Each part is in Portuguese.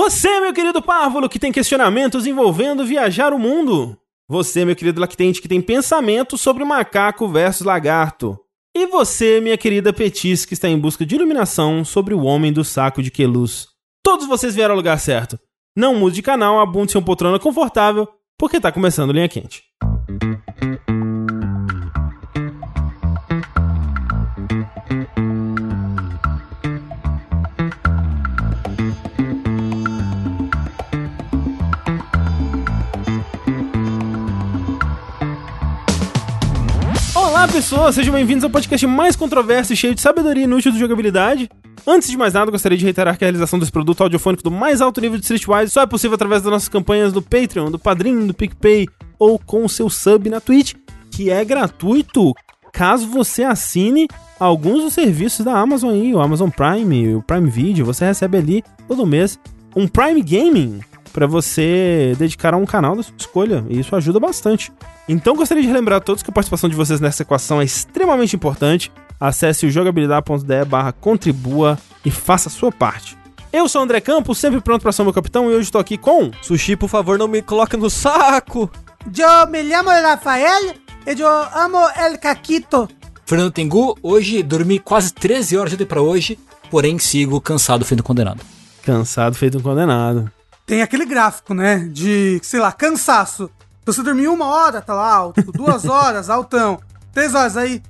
Você, meu querido párvulo, que tem questionamentos envolvendo viajar o mundo. Você, meu querido lactente, que tem pensamento sobre macaco versus lagarto. E você, minha querida Petis, que está em busca de iluminação sobre o homem do saco de queluz. Todos vocês vieram ao lugar certo. Não mude de canal, abunde seu poltrona confortável, porque tá começando Linha Quente. Olá pessoas, sejam bem-vindos ao podcast mais controverso e cheio de sabedoria inútil de jogabilidade. Antes de mais nada, gostaria de reiterar que a realização desse produto audiofônico do mais alto nível de Streetwise só é possível através das nossas campanhas do Patreon, do Padrim, do PicPay ou com o seu sub na Twitch, que é gratuito caso você assine alguns dos serviços da Amazon aí, o Amazon Prime, o Prime Video, você recebe ali todo mês um Prime Gaming para você dedicar a um canal da sua escolha, e isso ajuda bastante. Então gostaria de relembrar a todos que a participação de vocês nessa equação é extremamente importante. Acesse o jogabilidade.de barra contribua e faça a sua parte. Eu sou o André Campos, sempre pronto para ser meu capitão, e hoje estou aqui com... Sushi, por favor, não me coloca no saco. Eu me chamo Rafael e eu amo el caquito. Fernando Tengu, hoje dormi quase 13 horas de pra hoje, porém sigo cansado feito condenado. Cansado feito um condenado. Tem aquele gráfico, né? De, sei lá, cansaço. Você dormiu uma hora, tá lá alto. Duas horas, altão. Três horas, aí.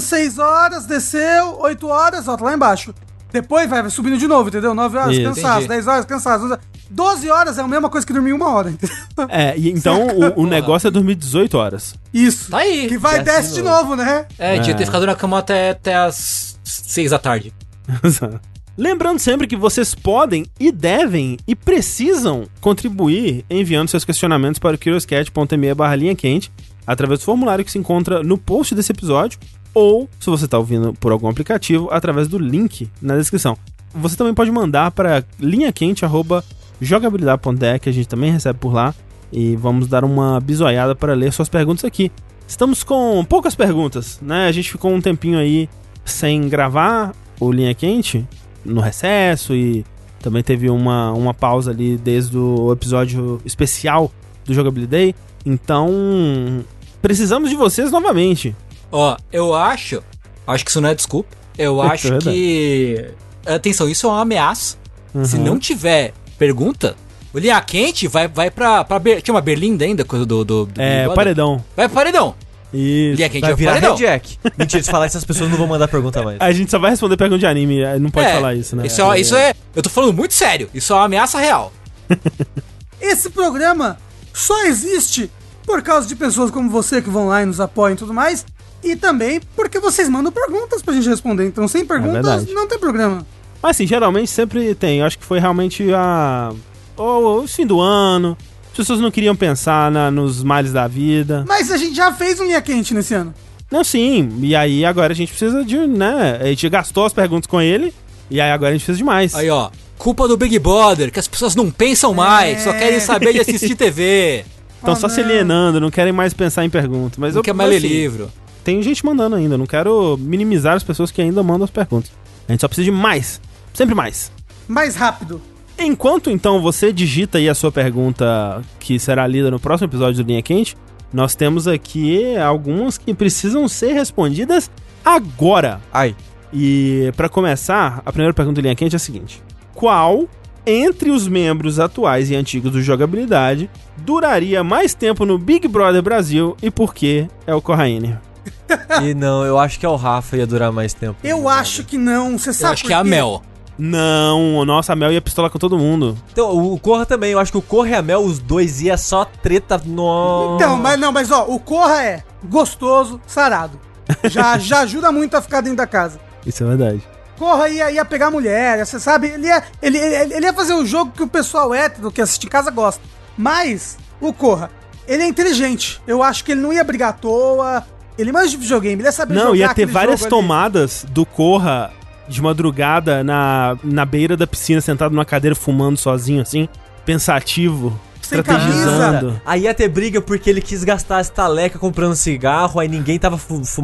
Seis horas, desceu. Oito horas, ó, tá lá embaixo. Depois vai, vai subindo de novo, entendeu? Nove horas, Isso. cansaço. Entendi. Dez horas, cansaço. horas. Doze horas é a mesma coisa que dormir uma hora, entendeu? É, e então o, o negócio é dormir 18 horas. Isso. Tá aí. Que vai e Desce desce de de novo, né? É, devia É. ter ficado na cama até, até as 6 da tarde. Lembrando sempre que vocês podem e devem e precisam contribuir enviando seus questionamentos para o curioscat.me barra linha quente através do formulário que se encontra no post desse episódio ou, se você está ouvindo por algum aplicativo, através do link na descrição. Você também pode mandar para linhaquente.jogabilidade.de que a gente também recebe por lá e vamos dar uma bisoiada para ler suas perguntas aqui. Estamos com poucas perguntas, né? A gente ficou um tempinho aí sem gravar o Linha Quente no recesso e também teve uma, uma pausa ali desde o episódio especial do Jogabilidade. Então, precisamos de vocês novamente. Ó, eu acho. Acho que isso não é desculpa. Eu acho verdade. que. Atenção, isso é uma ameaça. Se Uhum. não tiver pergunta, o Linha Quente vai, vai pra. pra Ber... Tinha uma Berlinda ainda, coisa do. do, do É, Brother? paredão. Vai pro paredão. Isso. Linha Quente Vai vai pro virar paredão. Jack. Mentira, se falar isso, as pessoas não vão mandar pergunta mais. A gente só vai responder pergunta de anime, é, não pode É, falar isso, né? Isso é, isso é. Eu tô falando muito sério. Isso é uma ameaça real. Esse programa só existe por causa de pessoas como você que vão lá e nos apoiam e tudo mais. E também porque vocês mandam perguntas pra gente responder. Então, sem perguntas, verdade. não tem programa. Mas assim, geralmente sempre tem. Eu acho que foi realmente a. O, o fim do ano. As pessoas não queriam pensar na- nos males da vida. Mas a gente já fez um linha quente nesse ano. Não, sim. E aí agora a gente precisa de, né? A gente gastou as perguntas com ele. E aí agora a gente precisa de mais. Aí, ó. Culpa do Big Brother, que as pessoas não pensam mais, só querem saber de assistir TV. Estão Oh, só se não. alienando, não querem mais pensar em perguntas. Mas Não eu quer mais ler assim, livro. Tem gente mandando ainda. Não quero minimizar as pessoas que ainda mandam as perguntas. A gente só precisa de mais. Sempre mais. Mais rápido. Enquanto então você digita aí a sua pergunta que será lida no próximo episódio do Linha Quente, nós temos aqui algumas que precisam ser respondidas agora. Ai. E pra começar, a primeira pergunta do Linha Quente é a seguinte: Qual entre os membros atuais e antigos do Jogabilidade duraria mais tempo no Big Brother Brasil e por que é o Corraine? E não, eu acho que é o Rafa ia durar mais tempo. Eu acho que não. Você Eu sabe acho por que é a? Mel. Não, nossa, a Mel ia pistolar com todo mundo. Então, o Corra também, eu acho que o Corra e a Mel, os dois ia só treta. No... Então, mas não, mas ó, o Corra é gostoso, sarado. Já, já ajuda muito a ficar dentro da casa. Isso é verdade. Corra ia, ia pegar mulher, você sabe? Ele ia, ele, ele, ele ia fazer o jogo que o pessoal hétero que assiste em casa gosta. Mas, o Corra, ele é inteligente. Eu acho que ele não ia brigar à toa. Ele manja de videogame, ele ia saber Não, jogar ia ter várias jogo ali. tomadas do Corra de madrugada na, na beira da piscina, sentado numa cadeira fumando sozinho, assim, pensativo, Sem estrategizando. Aí ia ter briga porque ele quis gastar a estaleca comprando cigarro, aí ninguém tava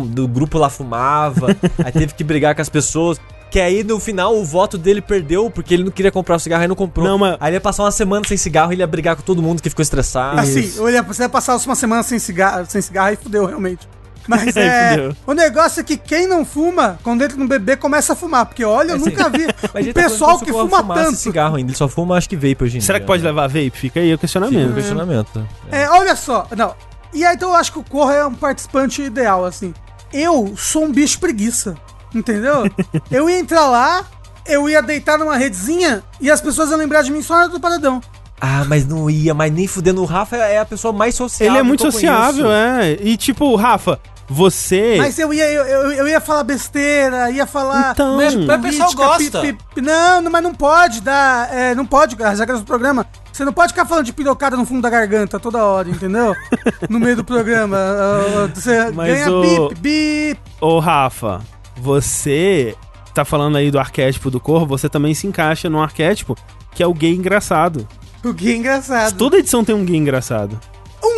do grupo lá fumava, aí teve que brigar com as pessoas. Que aí no final o voto dele perdeu porque ele não queria comprar o cigarro e não comprou. Não, mas- Aí ele ia passar uma semana sem cigarro e ele ia brigar com todo mundo que ficou estressado. Assim, eu ia, você ia passar uma semana sem cigarro, sem cigarro e fudeu, realmente. Mas é. O negócio é que quem não fuma, quando entra no bebê, começa a fumar. Porque olha, eu Assim, nunca vi um tá pessoal que fuma tanto. cigarro ainda. Ele só fuma, acho que vape hoje em Será dia, que pode né? levar vape? Fica aí o Fica questionamento. um questionamento. É, olha só. Não. E aí, então eu acho que o Corra é um participante ideal, assim. Eu sou um bicho preguiça. Entendeu? eu ia entrar lá, eu ia deitar numa redezinha e as pessoas iam lembrar de mim só na hora do paradão. Ah, mas não ia, mas nem fudendo. O Rafa é a pessoa mais sociável. Ele é muito que eu sociável, conheço. é. E tipo, Rafa, você. Mas eu ia, eu, eu, eu ia falar besteira, ia falar. Então. Mas, mas o pessoal gosta. pi- pi- não, não, mas não pode dar. É, não pode, as regras do programa. Você não pode ficar falando de pirocada no fundo da garganta toda hora, entendeu? no meio do programa. ah, ah, Você Mas ganha o- bip, bip. Ô, Rafa, você tá falando aí do arquétipo do corvo, você também se encaixa num arquétipo que é o gay engraçado. O gay é engraçado. Toda edição tem um gay engraçado.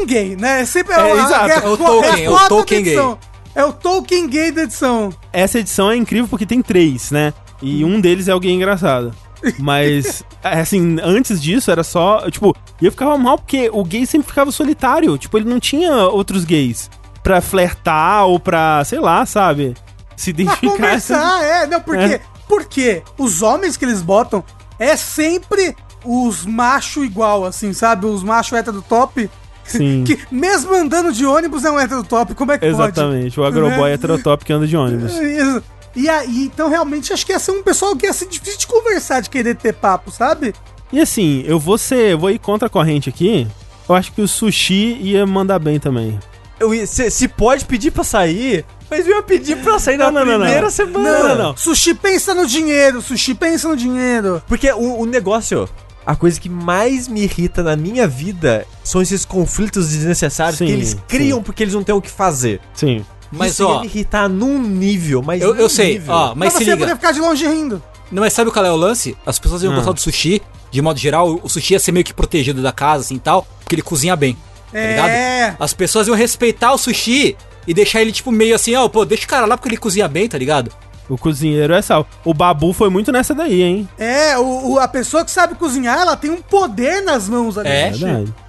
Um gay, né? Sempre É, exato. É o Tolkien, é o Tolkien gay. edição. É o Tolkien gay da edição. Essa edição é incrível porque tem três, né? E um deles é o gay engraçado. Mas, assim, antes disso era só. Tipo, eu ficava mal porque o gay sempre ficava solitário. Tipo, ele não tinha outros gays pra flertar ou pra, sei lá, sabe? Se Pra identificar. conversar, é. Não, por quê? Porque os homens que eles botam é sempre os macho igual, assim, sabe? Os macho hétero top. Sim. Que mesmo andando de ônibus é um hétero top. Como é que Exatamente. O agroboy Né? heterotop que anda de ônibus. pode? Isso. E aí, então realmente acho que ia ser um pessoal que ia ser difícil de conversar, de querer ter papo, sabe? E assim, eu vou ser. Eu vou ir contra a corrente aqui. Eu acho que o sushi ia mandar bem também. Eu ia- se, se pode pedir pra sair, mas eu ia pedir pra sair na Não, não, não, primeira não. semana. Não, não, não. Sushi pensa no dinheiro, sushi pensa no dinheiro. Porque o, o negócio, a coisa que mais me irrita na minha vida são esses conflitos desnecessários Sim, que eles criam sim. porque eles não têm o que fazer. Sim. Mas Isso ia ó, me irritar num nível, mas eu, num eu sei, nível. ó, mas se você ia liga. poder ficar de longe rindo. Não, mas sabe qual é o lance? As pessoas iam Ah. gostar do sushi, de modo geral, o sushi ia ser meio que protegido da casa, assim e tal, porque ele cozinha bem. Tá É. ligado? As pessoas iam respeitar o sushi e deixar ele, tipo, meio assim, ó, pô, deixa o cara lá porque ele cozinha bem, tá ligado? O cozinheiro é sal. O Babu foi muito nessa daí, hein? É, o, o- a pessoa que sabe cozinhar, ela tem um poder nas mãos ali. É.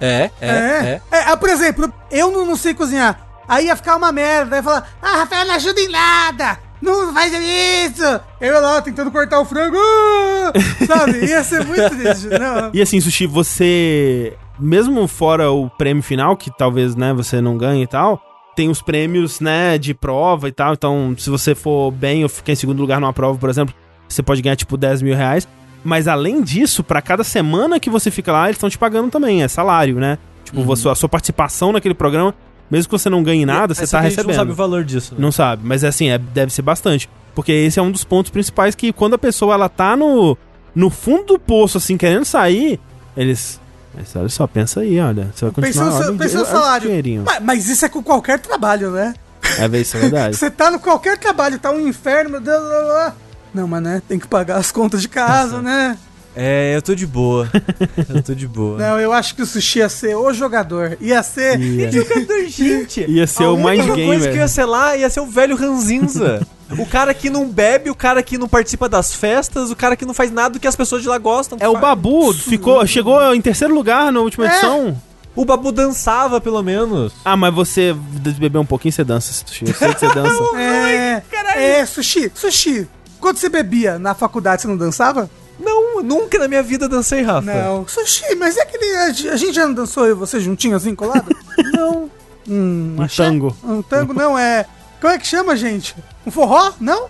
É, é, é. É. É, ah, por exemplo, eu não, não sei cozinhar. Aí ia ficar uma merda. Ia falar, ah, Rafael, não ajuda em nada. Não faz isso. Eu lá tentando cortar o frango. ah, Sabe? Ia ser muito triste. Não. E assim, Sushi, você. Mesmo fora o prêmio final, que talvez, né, você não ganhe e tal, tem os prêmios, né, de prova e tal. Então, se você for bem ou ficar em segundo lugar numa prova, por exemplo, você pode ganhar, tipo, 10 mil reais. Mas além disso, pra cada semana que você fica lá, eles estão te pagando também, é salário, né? Tipo, você- a sua participação naquele programa, mesmo que você não ganhe nada, você É tá a recebendo. não sabe o valor disso. né? Não sabe, mas é assim, é, deve ser bastante. Porque esse é um dos pontos principais que quando a pessoa ela tá no, no fundo do poço, assim, querendo sair, eles. Mas olha só, pensa aí, olha. Você vai Pensa continuar. seu- olha pensa no salário. Mas, mas isso é com qualquer trabalho, né? É, isso é verdade. Você tá no qualquer trabalho, tá um inferno, meu Deus. blá, blá, blá. Não, mas né, tem que pagar as contas de casa, né? É, eu tô de boa. eu tô de boa. Não, eu acho que o sushi ia ser o jogador. Ia ser. Ia, Jogador, gente. ia ser a o Mind única coisa que ia ser lá ia ser o velho ranzinza. o cara que não bebe, o cara que não participa das festas, o cara que não faz nada do que as pessoas de lá gostam. É o Babu, ficou, chegou em terceiro lugar na última É. edição. O Babu dançava, pelo menos. Ah, mas você bebeu um pouquinho, você dança, Sushi. Eu sei que você dança. É, é, sushi, sushi. Quando você bebia na faculdade, você não dançava? Nunca na minha vida dancei, Rafa. Não. Sushi, mas é aquele. A gente já não dançou eu e você juntinho assim, colado? não. Hum, Um axé? tango. Um tango não, é. Como é que chama, gente? Um forró? Não?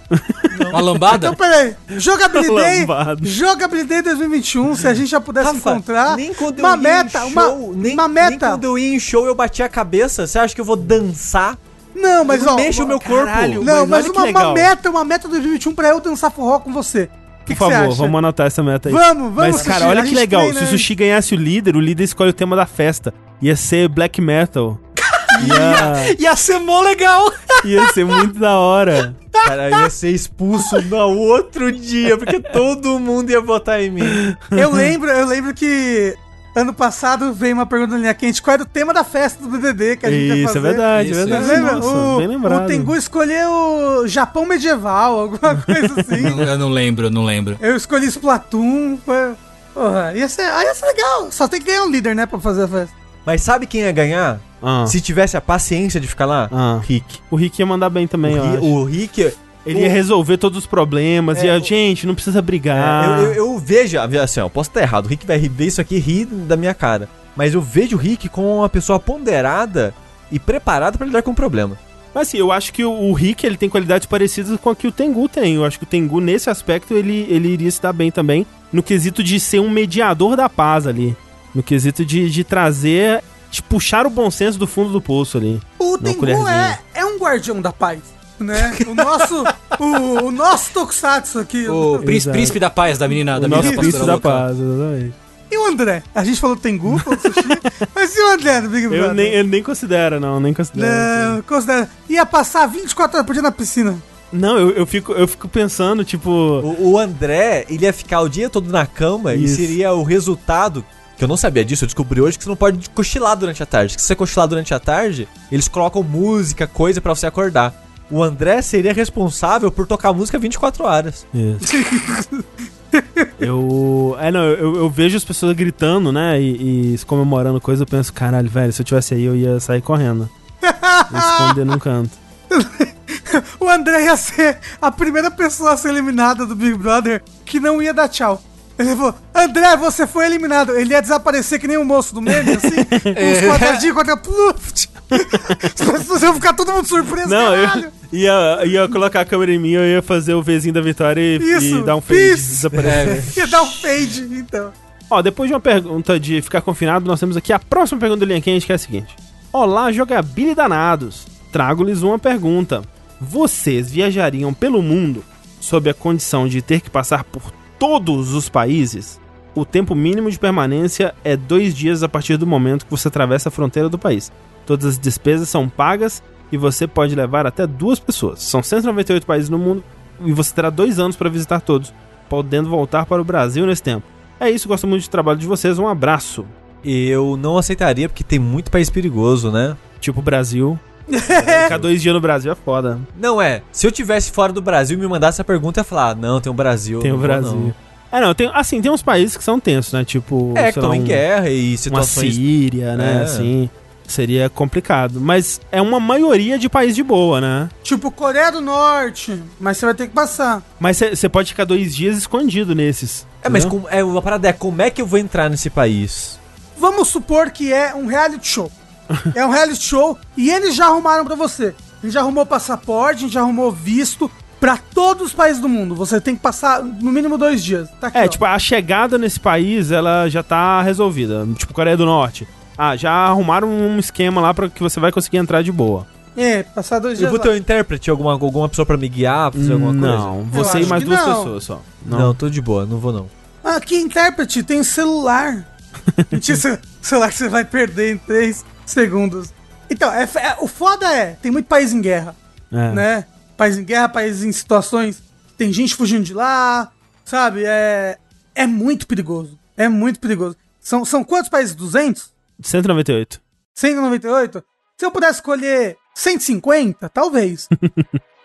Uma lambada? Então, peraí. Jogabilidade. Jogabilidade 2021, se a gente já pudesse Rafa, encontrar. nem quando uma eu ia meta, em uma, show, nem, uma nem meta. quando eu ia em show eu bati a cabeça. Você acha que eu vou dançar? Não, mas eu ó. mexo o meu corpo. caralho. Não, mas mas, uma, uma meta, uma meta 2021 pra eu dançar forró com você. Que Por que favor, vamos anotar essa meta aí. Vamos, vamos, Mas, cara, Sushi, olha que legal. treina Se o antes. Sushi ganhasse o líder, o líder escolhe o tema da festa. Ia ser black metal. Ia, Ia ser mó legal! ia ser muito da hora. Cara, ia ser expulso no outro dia, porque todo mundo ia votar em mim. Eu lembro, eu lembro que ano passado veio uma pergunta na linha quente: qual era o tema da festa do BBB que a gente ia Isso, fazer? é verdade, Isso, é verdade. lembra? Nossa, o, bem lembrado. o Tengu escolheu Japão medieval, alguma coisa assim. Não- eu não lembro, eu não lembro. Eu escolhi Splatoon. Foi... Porra, ia ser, aí ia ser legal. Só tem que ganhar um líder, né, pra fazer a festa. Mas sabe quem ia ganhar? Ah, Se tivesse a paciência de ficar lá? Ah. Rick. O Rick ia mandar bem também, eu o, acho. o Rick. Ele o- ia resolver todos os problemas. É, ia, o- gente, não precisa É, brigar. eu, eu, eu vejo, assim, eu posso estar errado. O Rick vai ver isso aqui e rir da minha cara. Mas eu vejo o Rick como uma pessoa ponderada e preparada pra lidar com o problema. Mas assim, eu acho que o, Rick ele tem qualidades parecidas com a que o Tengu tem. Eu acho que o Tengu, nesse aspecto, ele, ele iria se dar bem também. No quesito de ser um mediador da paz ali. No quesito de, de trazer. de puxar o bom senso do fundo do poço ali. O Tengu é, é um guardião da paz. Né? O nosso. o, o nosso Tokusatsu aqui. O príncipe, príncipe da paz da menina, da o nosso menina príncipe da paz, exatamente. E o André? A gente falou Tengu, falou Sushi. mas e o André do Big Brother? Eu nem, ele nem considera, não, nem considera. Não, considera. Ia passar 24 horas por dia na piscina. Não, eu, eu, fico, eu fico pensando, tipo. O, o André, ele ia ficar o dia todo na cama Isso. e seria o resultado. Que eu não sabia disso, eu descobri hoje que você não pode cochilar durante a tarde. Que se você cochilar durante a tarde, eles colocam música, coisa pra você acordar. O André seria responsável por tocar música 24 horas. Isso. eu. É, não, eu, eu vejo as pessoas gritando, né? E, e se comemorando coisa, eu penso, caralho, velho, se eu tivesse aí, eu ia sair correndo. Me esconder num canto. O André ia ser a primeira pessoa a ser eliminada do Big Brother que não ia dar tchau. Ele falou, André, você foi eliminado. Ele ia desaparecer que nem o moço do meme, assim, com os quadradinhos contra pluft. Pessoas iam ficar todo mundo surpreso, Não, eu caralho. ia, ia colocar a câmera em mim, eu ia fazer o Vzinho da vitória e, Isso, e dar um fade. peace. Desaparecer. Ia dar um fade, então. Ó, depois de uma pergunta de ficar confinado, nós temos aqui a próxima pergunta do Linha Quente, que é a seguinte. Olá, jogabilidade danados. Trago-lhes uma pergunta. Vocês viajariam pelo mundo sob a condição de ter que passar por todos os países? O tempo mínimo de permanência é dois dias a partir do momento que você atravessa a fronteira do país. Todas as despesas são pagas e você pode levar até duas pessoas. São 198 países no mundo e você terá dois anos para visitar todos, podendo voltar para o Brasil nesse tempo. É isso, gosto muito do trabalho de vocês, um abraço. Eu não aceitaria porque tem muito país perigoso, né? Tipo Brasil. Ficar dois dias no Brasil é foda. Não é. Se eu tivesse fora do Brasil e me mandasse essa pergunta, eu ia falar: ah, não, tem o Brasil. Tem o vou, Brasil. não. É, não, tem, assim, tem uns países que são tensos, né? Tipo, É, que estão em um- guerra e uma situações. Síria, né? É. Assim, seria complicado. Mas é uma maioria de país de boa, né? Tipo, Coreia do Norte. Mas você vai ter que passar. Mas você pode ficar dois dias escondido nesses. É, mas com, é, uma parada é como é que eu vou entrar nesse país? Vamos supor que é um reality show. é um reality show e eles já arrumaram pra você. A gente já arrumou passaporte, a gente já arrumou visto pra todos os países do mundo. Você tem que passar no mínimo dois dias. Tá aqui, É, ó. tipo, a chegada nesse país, ela já tá resolvida. Tipo, Coreia do Norte. Ah, já arrumaram um esquema lá pra que você vai conseguir entrar de boa. É, passar dois Eu dias vou lá. ter um intérprete, alguma, alguma pessoa pra me guiar, pra fazer alguma coisa? não, você Eu e mais duas não. pessoas só. Não. tô de boa, não vou não. Ah, que intérprete, tem celular. Mentira, celular que você vai perder em três segundos. Então, é, é- o foda é, tem muito país em guerra, É. né? País em guerra, país em situações que tem gente fugindo de lá, sabe? É, é muito perigoso. É muito perigoso. São, são quantos países? 200? 198. 198? Se eu pudesse escolher 150, talvez.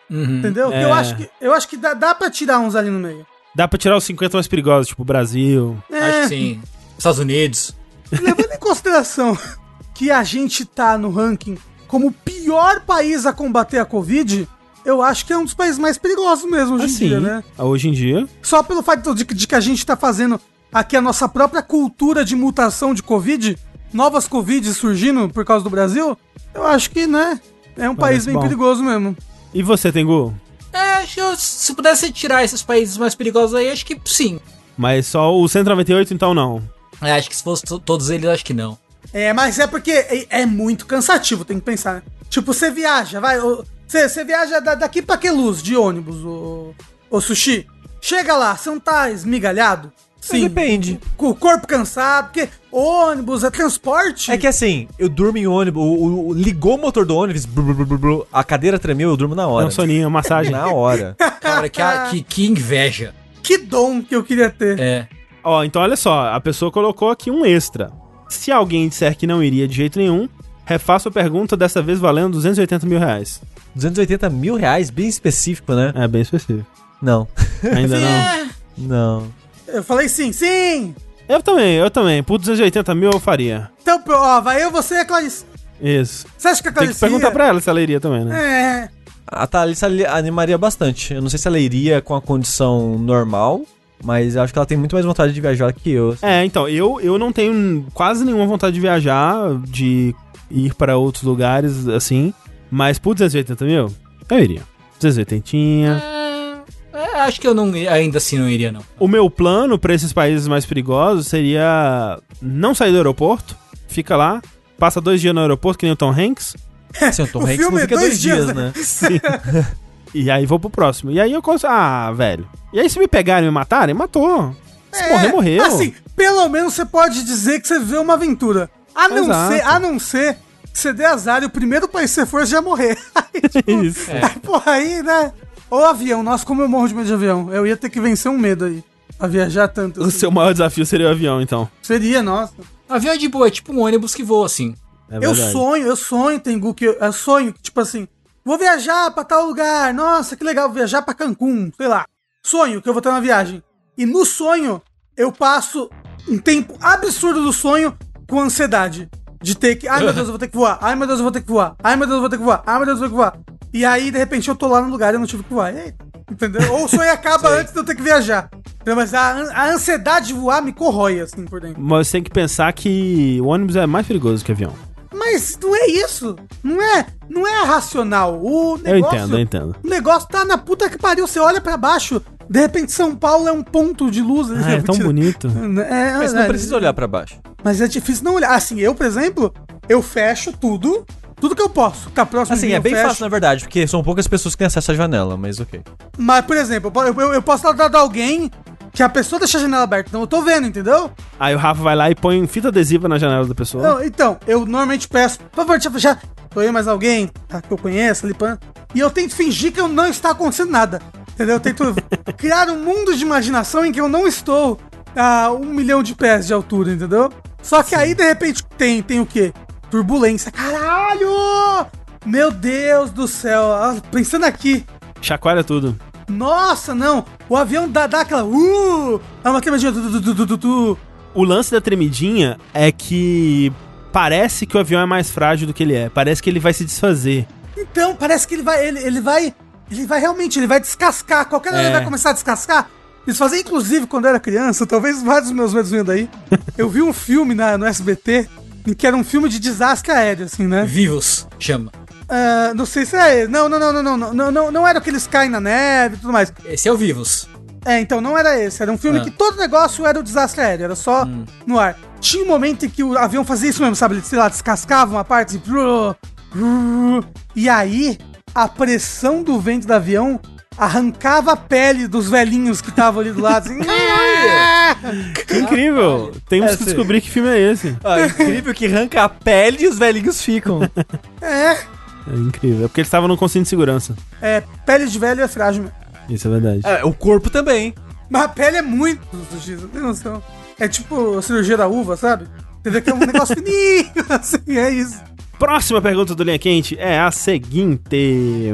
Uhum. Entendeu? É. Eu acho que, eu acho que dá, dá pra tirar uns ali no meio. Dá pra tirar os 50 mais perigosos, tipo Brasil. É, Acho que sim. Estados Unidos. Levando em consideração que a gente tá no ranking como o pior país a combater a Covid, eu acho que é um dos países mais perigosos mesmo hoje em Assim, dia, né? hoje em dia. Só pelo fato de, de que a gente tá fazendo aqui a nossa própria cultura de mutação de Covid, novas Covid surgindo por causa do Brasil, eu acho que, né, é um país bem bom. perigoso mesmo. E você, Tengu? É, acho que eu- se pudesse tirar esses países mais perigosos aí, acho que sim. Mas só o 198, então não. É, acho que se fosse to- todos eles, acho que não. É, mas é porque é, é muito cansativo, tem que pensar, né? Tipo, você viaja, vai. Você, você viaja da- daqui pra que luz de ônibus, o, o sushi? Chega lá, você não tá esmigalhado? Sim. Depende. Com o corpo cansado, porque ônibus é transporte. É que assim, eu durmo em ônibus, o, o- ligou o motor do ônibus, blu, blu, blu, a cadeira tremeu, eu durmo na É hora. um soninho, uma massagem. Na hora. Cara, que, a- que, que inveja. Que dom que eu queria ter. É. Ó, então olha só, a pessoa colocou aqui um extra. Se alguém disser que não iria de jeito nenhum, refaço a pergunta, dessa vez valendo 280 mil reais. 280 mil reais, bem específico, né? É bem específico. Não. Ainda não. É, Não. eu falei sim, sim! Eu também, eu também. Por 280 mil eu faria. Então, pro- ó, vai eu, você e a Clarice. Isso. Você acha que a Tem Clarice que perguntar pra ela se ela iria também, né? É, A Thalissa ali animaria bastante. Eu não sei se ela iria com a condição normal, mas eu acho que ela tem muito mais vontade de viajar que eu. assim. É, então, eu, eu não tenho quase nenhuma vontade de viajar, de ir para outros lugares, assim. Mas por 280 mil, eu iria. 280. É, é, acho que eu não, ainda assim não iria, não. O meu plano pra esses países mais perigosos seria não sair do aeroporto, fica lá, passa dois dias no aeroporto, que nem o Tom Hanks, Assim, o Tom o Hanks filme não é fica dois dois dias, dias, né? e aí vou pro próximo. E aí eu consigo. Ah, velho. E aí se me pegarem e me matarem, matou. Se é, morrer, morreu. Assim, pelo menos você pode dizer que você viveu uma aventura. A não Exato. ser, a não ser que você dê azar e o primeiro país que você for já morrer. Aí, tipo, Isso. É. Porra, aí, né? Ou avião, nossa, como eu morro de medo de avião. Eu ia ter que vencer um medo aí. A viajar tanto. O assim. seu maior desafio seria o avião, então. Seria, nossa. Avião é de boa, é tipo um ônibus que voa assim. É eu sonho, eu sonho, Tengu, que eu, eu sonho que, tipo assim, vou viajar pra tal lugar, nossa, que legal, vou viajar pra Cancún, sei lá. Sonho que eu vou ter uma viagem. E no sonho, eu passo um tempo absurdo do sonho com ansiedade. De ter que, ai meu Deus, eu vou ter que voar, ai meu Deus, eu vou ter que voar, ai meu Deus, eu vou ter que voar, ai meu Deus, eu vou ter que voar. E aí, de repente, eu tô lá no lugar e eu não tive que voar. E aí, entendeu? Ou o sonho acaba antes de eu ter que viajar. Mas a, a ansiedade de voar me corrói, assim, por dentro. Mas você tem que pensar que o ônibus é mais perigoso que o avião. Mas não é isso. Não é, não é racional. O negócio, Eu entendo, eu entendo. O negócio tá na puta que pariu. Você olha pra baixo, de repente São Paulo é um ponto de luz. Ah, é tão bonito. É, Mas você é, não precisa olhar pra baixo. Mas é difícil não olhar. Assim, eu, por exemplo, eu fecho tudo. Tudo que eu posso. Tá próximo Assim, é bem fecho. fácil, na verdade, porque são poucas pessoas que têm acesso à janela, mas ok. Mas, por exemplo, eu, eu, eu posso estar de alguém que a pessoa deixa a janela aberta. Então eu tô vendo, entendeu? Aí o Rafa vai lá e põe fita adesiva na janela da pessoa. Não, então, eu normalmente peço, por favor, deixa eu fechar. Tô eu mais alguém tá, que eu conheço pã. E eu tento fingir que eu não está acontecendo nada. Entendeu? Eu tento criar um mundo de imaginação em que eu não estou a um milhão de pés de altura, entendeu? Só que aí, de repente, tem, tem o quê? Turbulência. Caralho! Meu Deus do céu. Ah, Pensando aqui. Chacoalha tudo. Nossa, não. O avião dá, dá aquela. Uh! É uma tu, tu, tu, tu, tu. O lance da tremidinha é que parece que o avião é mais frágil do que ele é. Parece que ele vai se desfazer. Então, parece que ele vai. Ele, ele vai. Ele vai realmente, ele vai descascar. Qualquer hora É. ele vai começar a descascar. Isso fazia, inclusive, quando eu era criança, talvez vários dos meus medos venham daí. Eu vi um filme na, no SBT, em que era um filme de desastre aéreo, assim, né? Vivos, chama. Uh, não sei se é. Não, não, não, não, não, não, não, não era aqueles caem na neve e tudo mais. Esse é o Vivos. É, então não era esse. Era um filme ah. que todo negócio era o um desastre aéreo, era só hum. no ar. Tinha um momento em que o avião fazia isso mesmo, sabe? Ele, sei lá, descascava uma parte assim, e. E aí, a pressão do vento do avião arrancava a pele dos velhinhos que estavam ali do lado. Assim, Que incrível! Temos é, que descobrir que filme é esse. Ah, incrível que arranca a pele e os velhinhos ficam. É. É incrível. É porque ele estava no conselho de segurança. é, pele de velho é frágil mesmo. Isso é verdade. É, o corpo também. Mas a pele é muito não tem noção. É tipo a cirurgia da uva, sabe? Entendeu? Que é um negócio fininho, assim, é isso. Próxima pergunta do Linha Quente é a seguinte: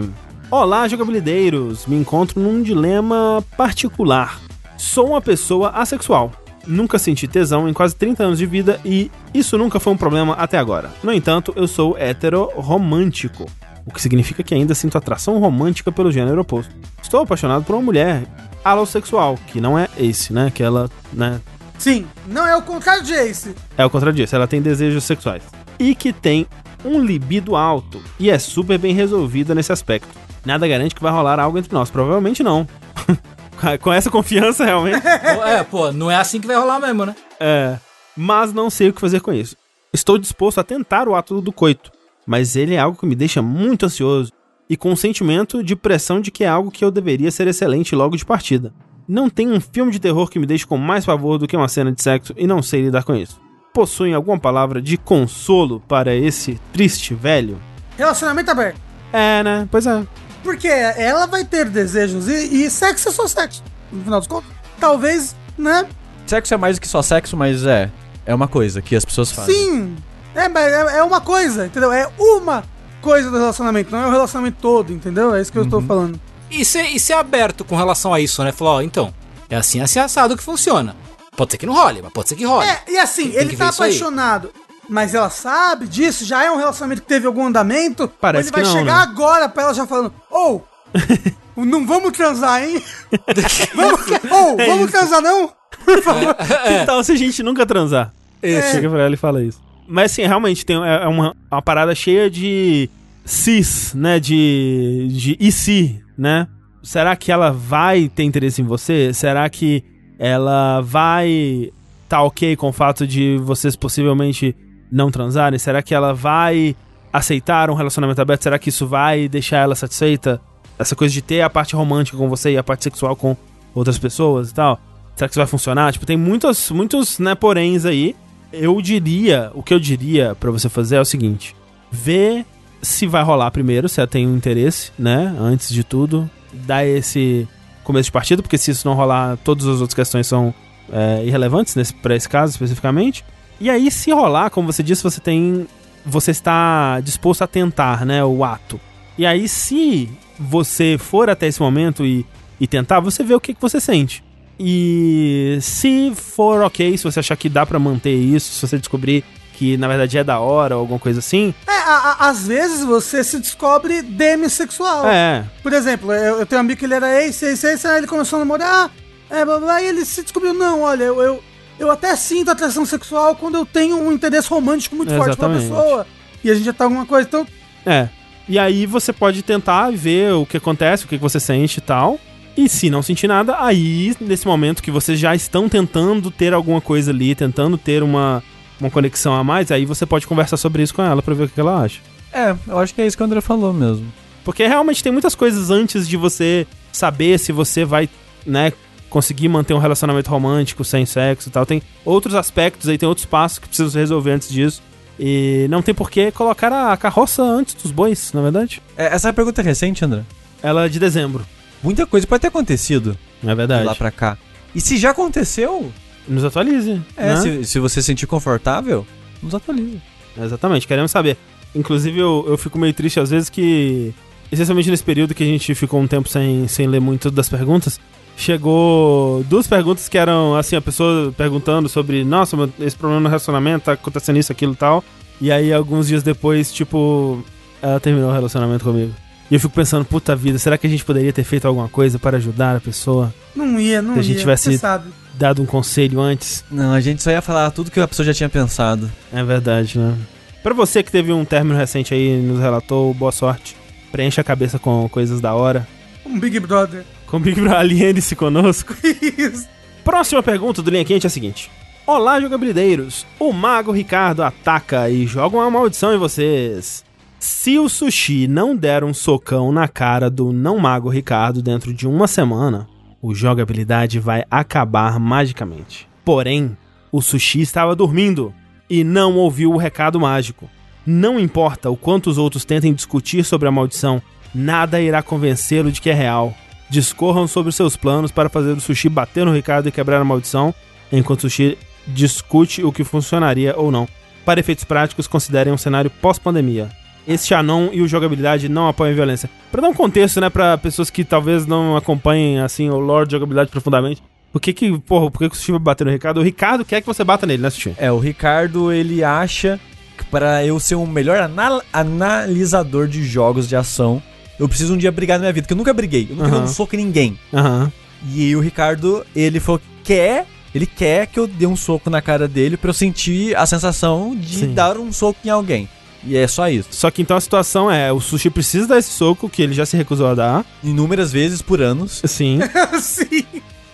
Olá, jogabilideiros. Me encontro num dilema particular. Sou uma pessoa assexual. Nunca senti tesão em quase 30 anos de vida e isso nunca foi um problema até agora. No entanto, eu sou hetero-romântico, o que significa que ainda sinto atração romântica pelo gênero oposto. Estou apaixonado por uma mulher alossexual, que não é esse, né? Que ela, né, Sim, não é o contrário de Ace. é o contrário disso, ela tem desejos sexuais. E que tem um libido alto e é super bem resolvida nesse aspecto. Nada garante que vai rolar algo entre nós, provavelmente não. Com essa confiança, realmente. É, pô, não é assim que vai rolar mesmo, né? É. Mas não sei o que fazer com isso. Estou disposto a tentar o ato do coito, mas ele é algo que me deixa muito ansioso e com um sentimento de pressão de que é algo que eu deveria ser excelente logo de partida. Não tem um filme de terror que me deixe com mais pavor do que uma cena de sexo e não sei lidar com isso. Possuem alguma palavra de consolo para esse triste velho? Relacionamento aberto. É, né? Pois é. Porque ela vai ter desejos e, e sexo é só sexo, no final dos contos. Talvez, né? Sexo é mais do que só sexo, mas é. É uma coisa que as pessoas fazem. Sim! É, mas é, é uma coisa, entendeu? É uma coisa do relacionamento, não é o relacionamento todo, entendeu? É isso que eu estou Uhum. falando. E ser, e ser aberto com relação a isso, né? Falar, ó, então, é assim, assim, assado que funciona. Pode ser que não role, mas pode ser que role. É, e assim, Tem ele tá apaixonado, mas ela sabe disso? Já é um relacionamento que teve algum andamento? Parece ou ele vai que não, chegar né? agora pra ela já falando, ou, não vamos transar, hein? vamos, ou, É vamos isso. transar não? Que tal se a gente nunca transar? Isso. Chega pra ela e fala isso. Mas assim, realmente tem é é uma, uma parada cheia de cis, né? De, de e se, né? Será que ela vai ter interesse em você? Será que ela vai tá ok com o fato de vocês possivelmente não transarem? Será que ela vai aceitar um relacionamento aberto? Será que isso vai deixar ela satisfeita? Essa coisa de ter a parte romântica com você e a parte sexual com outras pessoas e tal. Será que isso vai funcionar? Tipo, tem muitos, muitos, né, poréns aí. Eu diria, o que eu diria pra você fazer é o seguinte: ver se vai rolar primeiro, se ela tem um interesse, né, antes de tudo, dar esse começo de partida, porque se isso não rolar, todas as outras questões são é, irrelevantes nesse, pra esse caso especificamente. E aí, se rolar, como você disse, você tem. Você está disposto a tentar, né? O ato. E aí, se você for até esse momento e, e tentar, você vê o que, que você sente. E se for ok, se você achar que dá pra manter isso, se você descobrir que na verdade é da hora ou alguma coisa assim, É, a- a- às vezes você se descobre demissexual. é. Por exemplo, eu, eu tenho um amigo que ele era ex, ex, ex, aí ele começou a namorar, é, blá, blá, e ele se descobriu, não, olha, eu, eu, eu até sinto atração sexual quando eu tenho um interesse romântico muito forte com uma Exatamente. pessoa. E a gente já tá alguma coisa, então... É. E aí você pode tentar ver o que acontece, o que que você sente e tal. E se não sentir nada, aí, nesse momento que vocês já estão tentando ter alguma coisa ali, tentando ter uma, uma conexão a mais, aí você pode conversar sobre isso com ela pra ver o que ela acha. É, eu acho que é isso que o André falou mesmo. Porque realmente tem muitas coisas antes de você saber se você vai, né, conseguir manter um relacionamento romântico sem sexo e tal. Tem outros aspectos aí, tem outros passos que precisam resolver antes disso. E não tem por que colocar a carroça antes dos bois, na verdade. É, essa pergunta é recente, André? Ela é de dezembro, Muita coisa pode ter acontecido é de verdade. lá pra cá. E se já aconteceu, Nos atualize. é, né? se, se você se sentir confortável, nos atualize. Exatamente, queremos saber. Inclusive, eu, eu fico meio triste às vezes que, essencialmente nesse período que a gente ficou um tempo sem, sem ler muito das perguntas, chegou duas perguntas que eram, assim, a pessoa perguntando sobre, nossa, esse problema no relacionamento, tá acontecendo isso, aquilo e tal. E aí, alguns dias depois, tipo, ela terminou o relacionamento comigo. E eu fico pensando, puta vida, será que a gente poderia ter feito alguma coisa para ajudar a pessoa? Não ia, não Se a ia, gente tivesse- você sabe. Dado um conselho antes? Não, a gente só ia falar tudo que a pessoa já tinha pensado. É verdade, né? Pra você que teve um término recente aí e nos relatou, boa sorte. Preencha a cabeça com coisas da hora. Um Big Brother. Com Big Brother, aliene-se conosco. Isso. Próxima pergunta do Linha Quente é a seguinte. Olá, jogabilideiros. O Mago Ricardo ataca e joga uma maldição em vocês. Se o Sushi não der um socão na cara do não Mago Ricardo dentro de uma semana, o jogabilidade vai acabar magicamente. Porém, o Sushi estava dormindo e não ouviu o recado mágico. Não importa o quanto os outros tentem discutir sobre a maldição, nada irá convencê-lo de que é real. Discorram sobre seus planos para fazer o Sushi bater no Ricardo e quebrar a maldição, enquanto o Sushi discute o que funcionaria ou não. Para efeitos práticos, considerem um cenário pós-pandemia. Este Anon e o jogabilidade não apoiam violência. Pra dar um contexto, né, pra pessoas que talvez não acompanhem, assim, o lore de jogabilidade profundamente. Por que que, porra, por que, que o Sushi vai bater no Ricardo? O Ricardo quer que você bata nele, né, Sushi? É, o Ricardo, ele acha que para eu ser um melhor anal- analisador de jogos de ação, eu preciso um dia brigar na minha vida, porque eu nunca briguei, eu nunca dei Aham. um soco em ninguém. Aham. E o Ricardo, ele falou que quer, ele quer que eu dê um soco na cara dele pra eu sentir a sensação de Sim. dar um soco em alguém. E é só isso. Só que então a situação é, o Sushi precisa dar esse soco, que ele já se recusou a dar. Inúmeras vezes por anos. Sim. Sim.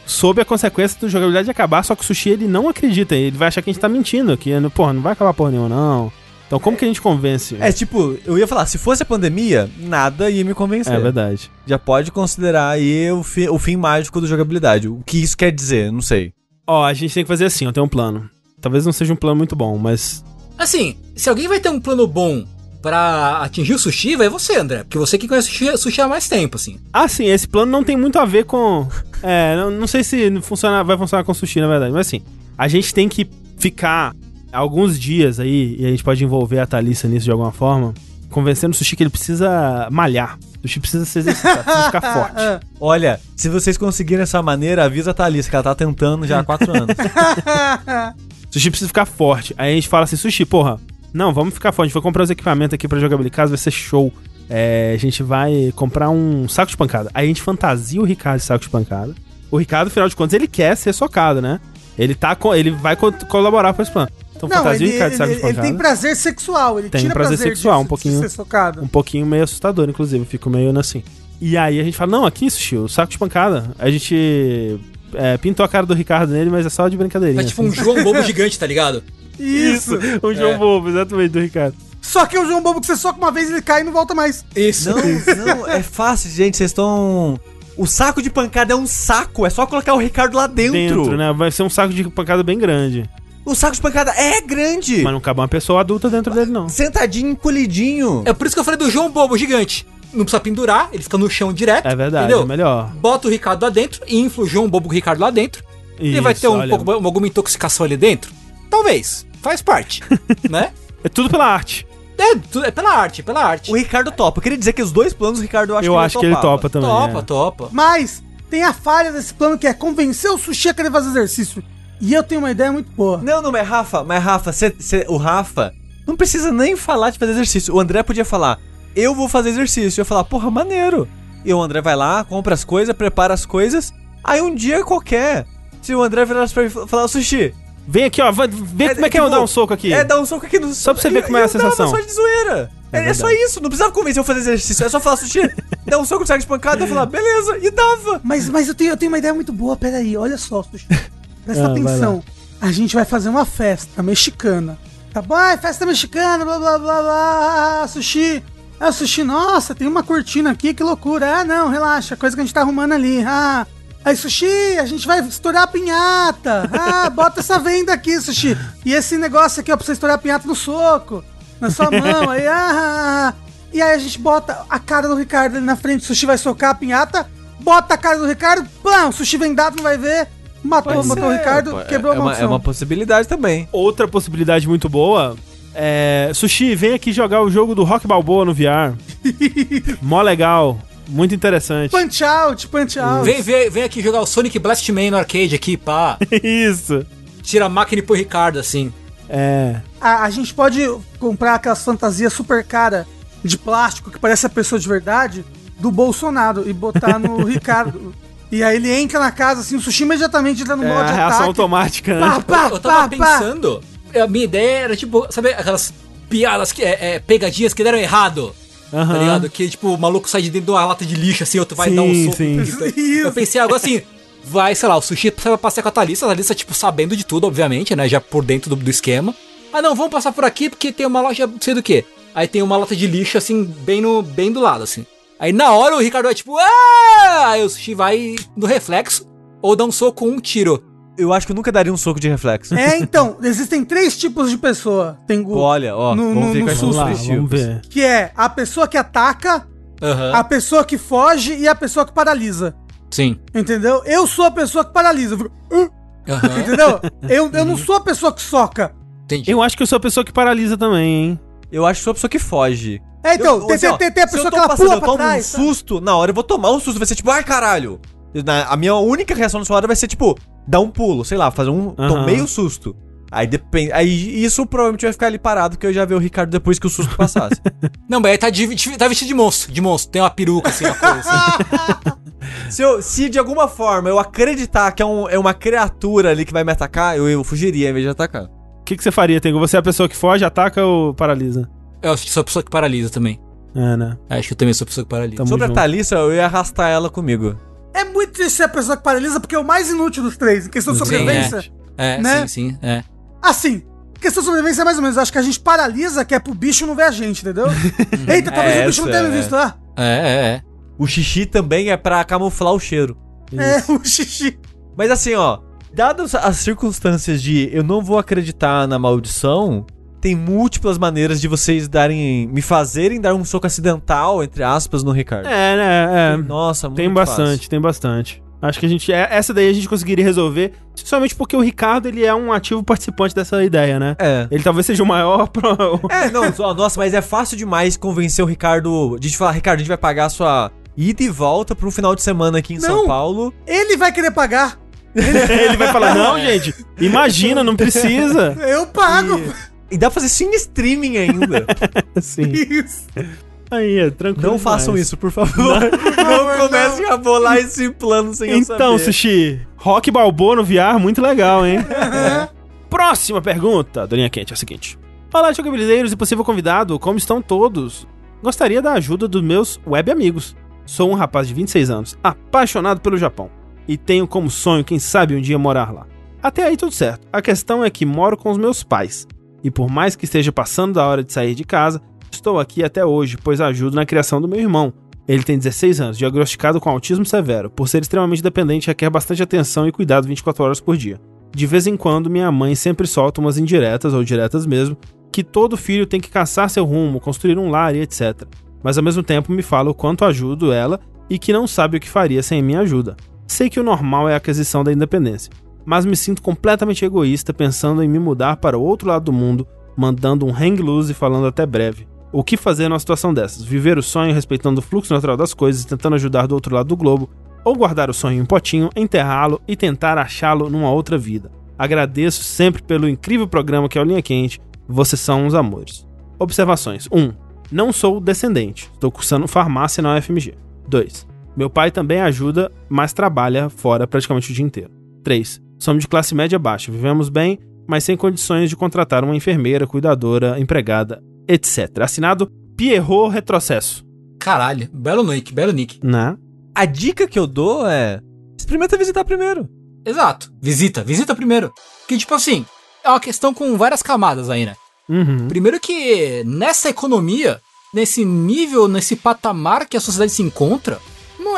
sob a consequência do jogabilidade acabar, só que o Sushi ele não acredita, ele vai achar que a gente tá mentindo, que porra, não vai acabar porra nenhuma, não. Então como que a gente convence? É tipo, eu ia falar, se fosse a pandemia, nada ia me convencer. É verdade. Já pode considerar aí o, fi- o fim mágico do jogabilidade. O que isso quer dizer, não sei. Ó, a gente tem que fazer assim, eu tenho um plano. Talvez não seja um plano muito bom, mas Assim, se alguém vai ter um plano bom pra atingir o sushi, vai você, André. Porque você que conhece sushi, sushi há mais tempo, assim. Ah, sim, esse plano não tem muito a ver com. É, não, não sei se funciona, vai funcionar com sushi, na verdade, mas assim, a gente tem que ficar alguns dias aí, e a gente pode envolver a Thalissa nisso de alguma forma, convencendo o sushi que ele precisa malhar. O sushi precisa se exercitar, precisa ficar forte. Olha, se vocês conseguirem essa maneira, avisa a Thalissa, que ela tá tentando já há quatro anos. Sushi precisa ficar forte. Aí a gente fala assim, sushi, porra, não, vamos ficar forte. A gente vai comprar os equipamentos aqui pra jogabilidade casa, vai ser show. É, a gente vai comprar um saco de pancada. Aí a gente fantasia o Ricardo de saco de pancada. O Ricardo, afinal de contas, ele quer ser socado, né? Ele, tá, co- ele vai co- colaborar com esse plano. Então Não, fantasia ele, de saco ele- de ele tem prazer sexual, ele Tem tira prazer prazer, sexual, de, um pouquinho. de ser socado. Um pouquinho meio assustador, inclusive. Eu fico meio assim. E aí a gente fala, não, aqui, sushi, o saco de pancada. A gente é, pintou a cara do Ricardo nele, mas é só de brincadeirinha. É tipo assim. um João Bobo gigante, tá ligado? Isso. o João É. Bobo, exatamente, do Ricardo. Só que é o João Bobo que você soca uma vez ele cai e não volta mais. Isso. não, não, é fácil, gente. Vocês estão. O saco de pancada é um saco, é só colocar o Ricardo lá dentro. Dentro, né? Vai ser um saco de pancada bem grande. O saco de pancada é grande. Mas não cabe uma pessoa adulta dentro dele, não. Sentadinho, encolhidinho. É por isso que eu falei do João Bobo gigante. Não precisa pendurar, ele fica no chão direto. É verdade, Entendeu? é melhor. Bota o Ricardo lá dentro e infla o João Bobo com o Ricardo lá dentro. ele Isso, vai ter um olha. pouco, alguma intoxicação ali dentro? Talvez. Faz parte. né? É tudo pela arte. É, tu- é pela arte, pela arte. O Ricardo topa. Eu queria dizer que os dois planos o Ricardo eu acho eu que ele acho que ele topa também. topa, é. topa. Mas tem a falha desse plano que é convencer o sushi a querer fazer exercício. E eu tenho uma ideia muito boa. Não, não, mas Rafa, mas Rafa, cê- cê- o Rafa não precisa nem falar de fazer exercício. O André podia falar, eu vou fazer exercício. Eu ia falar, porra, maneiro. E o André vai lá, compra as coisas, prepara as coisas. Aí um dia qualquer, se o André virasse pra mim e falar, sushi, Vem aqui, ó. Vai, vê É, como é que é tipo, eu dar um soco aqui. é dar um soco aqui no Só pra você ver como é a sensação. só de zoeira. É É, é só isso, não precisava convencer eu a fazer exercício. É só falar, sushi, dá um soco saco de pancada. Eu falar, beleza, e dava. Mas, mas eu, tenho, eu tenho uma ideia muito boa, peraí, olha só, sushi. Presta Ah, atenção. A gente vai fazer uma festa mexicana. Tá bom? Ah, festa mexicana, blá blá blá blá. Ah, sushi. Ah, sushi, nossa, tem uma cortina aqui, que loucura. Ah, não, relaxa, coisa que a gente tá arrumando ali. Ah. Aí, sushi, a gente vai estourar a pinhata. Ah, bota essa venda aqui, sushi. E esse negócio aqui, ó, pra você estourar a pinhata no soco, na sua mão. Aí, ah, ah. E aí a gente bota a cara do Ricardo ali na frente, o sushi vai socar a pinhata, bota a cara do Ricardo, pão, o sushi vendado não vai ver. Matou, Pode matou o ser, Ricardo, pô, quebrou é, a uma, maldição. é uma possibilidade também. Outra possibilidade muito boa é. Sushi, vem aqui jogar o jogo do Rock Balboa no VR. Mó legal. Muito interessante. Punch out, punch out. Vem, vem, vem aqui jogar o Sonic Blast Man no arcade aqui, pá. Isso. Tira a máquina e põe o Ricardo, assim. É. A, a gente pode comprar aquelas fantasias super cara de plástico que parece a pessoa de verdade do Bolsonaro e botar no Ricardo. E aí ele entra na casa, assim, o sushi imediatamente entra no É modo de reação ataque. automática, né? Pá, pá, eu tava pá, pá. pensando, a minha ideia era tipo, sabe aquelas piadas, que, é, é, pegadinhas que deram errado. Tá Aham. ligado? Que tipo, o maluco sai de dentro de uma lata de lixo assim, outro vai Sim, dar um soco. sim. Isso. Eu pensei algo assim, vai, sei lá, o sushi vai passear com a Thalissa, a Thalissa, tipo, sabendo de tudo, obviamente, né? Já por dentro do, do esquema. Ah, não, vamos passar por aqui porque tem uma loja, não sei do que. Aí tem uma lata de lixo, assim, bem, no, bem do lado, assim. Aí na hora o Ricardo é tipo, ah! Aí o sushi vai no reflexo ou dá um soco com um tiro. Eu acho que eu nunca daria um soco de reflexo. É, então, existem três tipos de pessoa. Tem o, Olha, ó, No- vamos no- ver no quais são Vamos os ver. que é a pessoa que ataca, Aham. a pessoa que foge e a pessoa que paralisa. Sim. Entendeu? Eu sou a pessoa que paralisa. eu fico, "Ah", Aham. Entendeu? Eu, eu não sou a pessoa que soca. Entendi. Eu acho que eu sou a pessoa que paralisa também, hein? Eu acho que sou a pessoa que foge. É, então, Eu- tem, assim, ó, tem, tem a eu pessoa tô que ela passando, pula eu pra tomo trás. um susto, na hora eu vou tomar um susto, vai ser tipo, ai caralho. Na- a minha única reação nessa hora vai ser tipo, dar um pulo, sei lá, fazer um. Aham. Tomei o susto. Aí depende. Aí isso provavelmente vai ficar ali parado, porque eu já vi o Ricardo depois que o susto passasse. Não, mas aí tá, de- tá vestido de monstro, de monstro. Tem uma peruca, assim, uma coisa assim. se, eu- se de alguma forma eu acreditar que é, um- é uma criatura ali que vai me atacar, eu, eu fugiria em vez de atacar. O que, que você faria, Tengo? Você é a pessoa que foge, ataca ou paralisa? Eu acho que sou a pessoa que paralisa também. É, né? Acho que eu também sou a pessoa que paralisa. Tamo Sobre junto. a Thalissa, eu ia arrastar ela comigo. É muito triste ser a pessoa que paralisa, porque é o mais inútil dos três, em questão de Sim, sobrevivência. É, né? sim, sim, é. Assim, questão de sobrevivência é mais ou menos. Acho que a gente paralisa, que é pro bicho não ver a gente, entendeu? Eita, talvez É o bicho não tenha me é. visto lá. É, é, é. O xixi também é pra camuflar o cheiro. É, o xixi. Mas assim, ó, dadas as circunstâncias de eu não vou acreditar na maldição, tem múltiplas maneiras de vocês darem. me fazerem dar um soco acidental, entre aspas, no Ricardo. É, né? É. Nossa, muito Tem bastante, fácil. tem bastante. Acho que a gente. é- Essa daí a gente conseguiria resolver. Somente porque o Ricardo ele é um ativo participante dessa ideia, né? É. Ele talvez seja o maior. Pro... É, não, só- nossa, mas é fácil demais convencer o Ricardo. De falar, Ricardo, a gente vai pagar a sua ida e volta um final de semana aqui em São Não. Paulo. Ele vai querer pagar. ele vai falar: não, gente, imagina, não precisa. Eu pago. E dá pra fazer sim streaming ainda. Sim. Isso. Aí, é tranquilo. não façam demais. isso, por favor. Não, comecem a bolar esse plano sem eu Então, saber. Sushi, Rock Balboa no VR, muito legal, hein? Próxima pergunta, Dorinha Quente, é a seguinte. Olá, jogabilideiros e possível convidado, como estão todos? Gostaria da ajuda dos meus web amigos. Sou um rapaz de 26 anos, apaixonado pelo Japão, e tenho como sonho, quem sabe, um dia morar lá. Até aí tudo certo. A questão é que moro com os meus pais, e por mais que esteja passando da hora de sair de casa, estou aqui até hoje, pois ajudo na criação do meu irmão, ele tem 16 anos, diagnosticado com autismo severo. Por ser extremamente dependente, requer bastante atenção e cuidado 24 horas por dia. De vez em quando, minha mãe sempre solta umas indiretas, ou diretas mesmo, que todo filho tem que caçar seu rumo, construir um lar e etc. Mas ao mesmo tempo me fala o quanto ajudo ela e que não sabe o que faria sem minha ajuda. Sei que o normal é a aquisição da independência, mas me sinto completamente egoísta pensando em me mudar para o outro lado do mundo, mandando um hang loose e falando até breve. O que fazer numa situação dessas? Viver o sonho respeitando o fluxo natural das coisas e tentando ajudar do outro lado do globo, ou guardar o sonho em um potinho, enterrá-lo e tentar achá-lo numa outra vida. Agradeço sempre pelo incrível programa que é o Linha Quente, vocês são uns amores. Observações: 1. Não sou descendente, estou cursando farmácia na UFMG. 2. Meu pai também ajuda, mas trabalha fora praticamente o dia inteiro. 3. Somos de classe média baixa, vivemos bem, mas sem condições de contratar uma enfermeira, cuidadora, empregada, etc. Assinado Pierrot Retrocesso. Caralho, belo nick, belo nick. Né? A dica que eu dou é. Experimenta visitar primeiro. Exato. Visita, visita primeiro. Que tipo assim, é uma questão com várias camadas aí, né? Uhum. Primeiro que nessa economia, nesse nível, nesse patamar que a sociedade se encontra,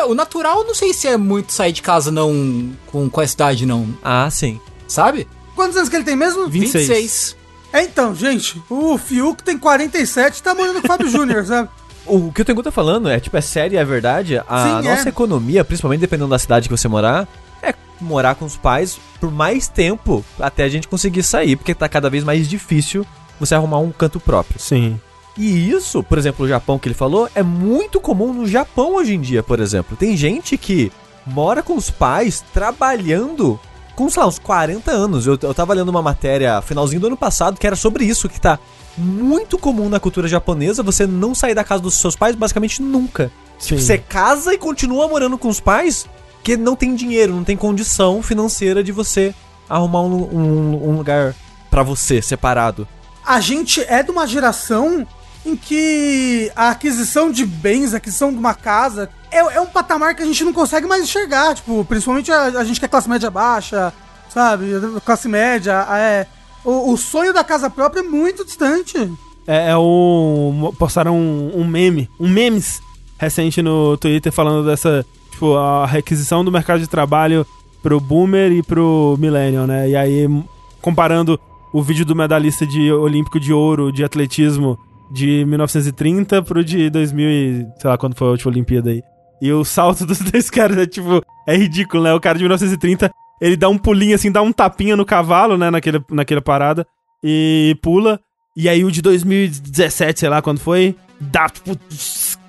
é, o natural não sei se é muito sair de casa não com, com a cidade não, Ah, sim. sabe? Quantos anos que ele tem mesmo? 26. É, então, gente, o Fiuk tem 47 e tá morando com o Fábio Júnior, sabe? O que o Tengu tá falando é, tipo, é sério e é verdade. A Sim, nossa é. economia, principalmente dependendo da cidade que você morar, é morar com os pais por mais tempo até a gente conseguir sair, porque tá cada vez mais difícil você arrumar um canto próprio. Sim. E isso, por exemplo, o Japão que ele falou, é muito comum no Japão hoje em dia, por exemplo. Tem gente que mora com os pais trabalhando com, sei lá, uns 40 anos. Eu, eu tava lendo uma matéria finalzinho do ano passado que era sobre isso, que tá muito comum na cultura japonesa você não sair da casa dos seus pais basicamente nunca. Sim. Você casa e continua morando com os pais que não tem dinheiro, não tem condição financeira de você arrumar um, um- um lugar pra você separado. A gente é de uma geração em que a aquisição de bens, a aquisição de uma casa, é, é um patamar que a gente não consegue mais enxergar. Tipo, principalmente a, a gente que é classe média baixa, sabe? Classe média, é. O, o sonho da casa própria é muito distante. É, é o. Postaram um, um meme, um memes recente no Twitter falando dessa. Tipo, a requisição do mercado de trabalho pro boomer e pro millennial, né? E aí, comparando o vídeo do medalhista de olímpico de ouro de atletismo de 1930 pro de 2000 e, sei lá, quando foi a última Olimpíada aí. E o salto dos dois caras é tipo, é ridículo, né? O cara de 1930, ele dá um pulinho assim, dá um tapinha no cavalo, né, naquele, naquela parada e pula. E aí o de 2017, sei lá quando foi, dá tipo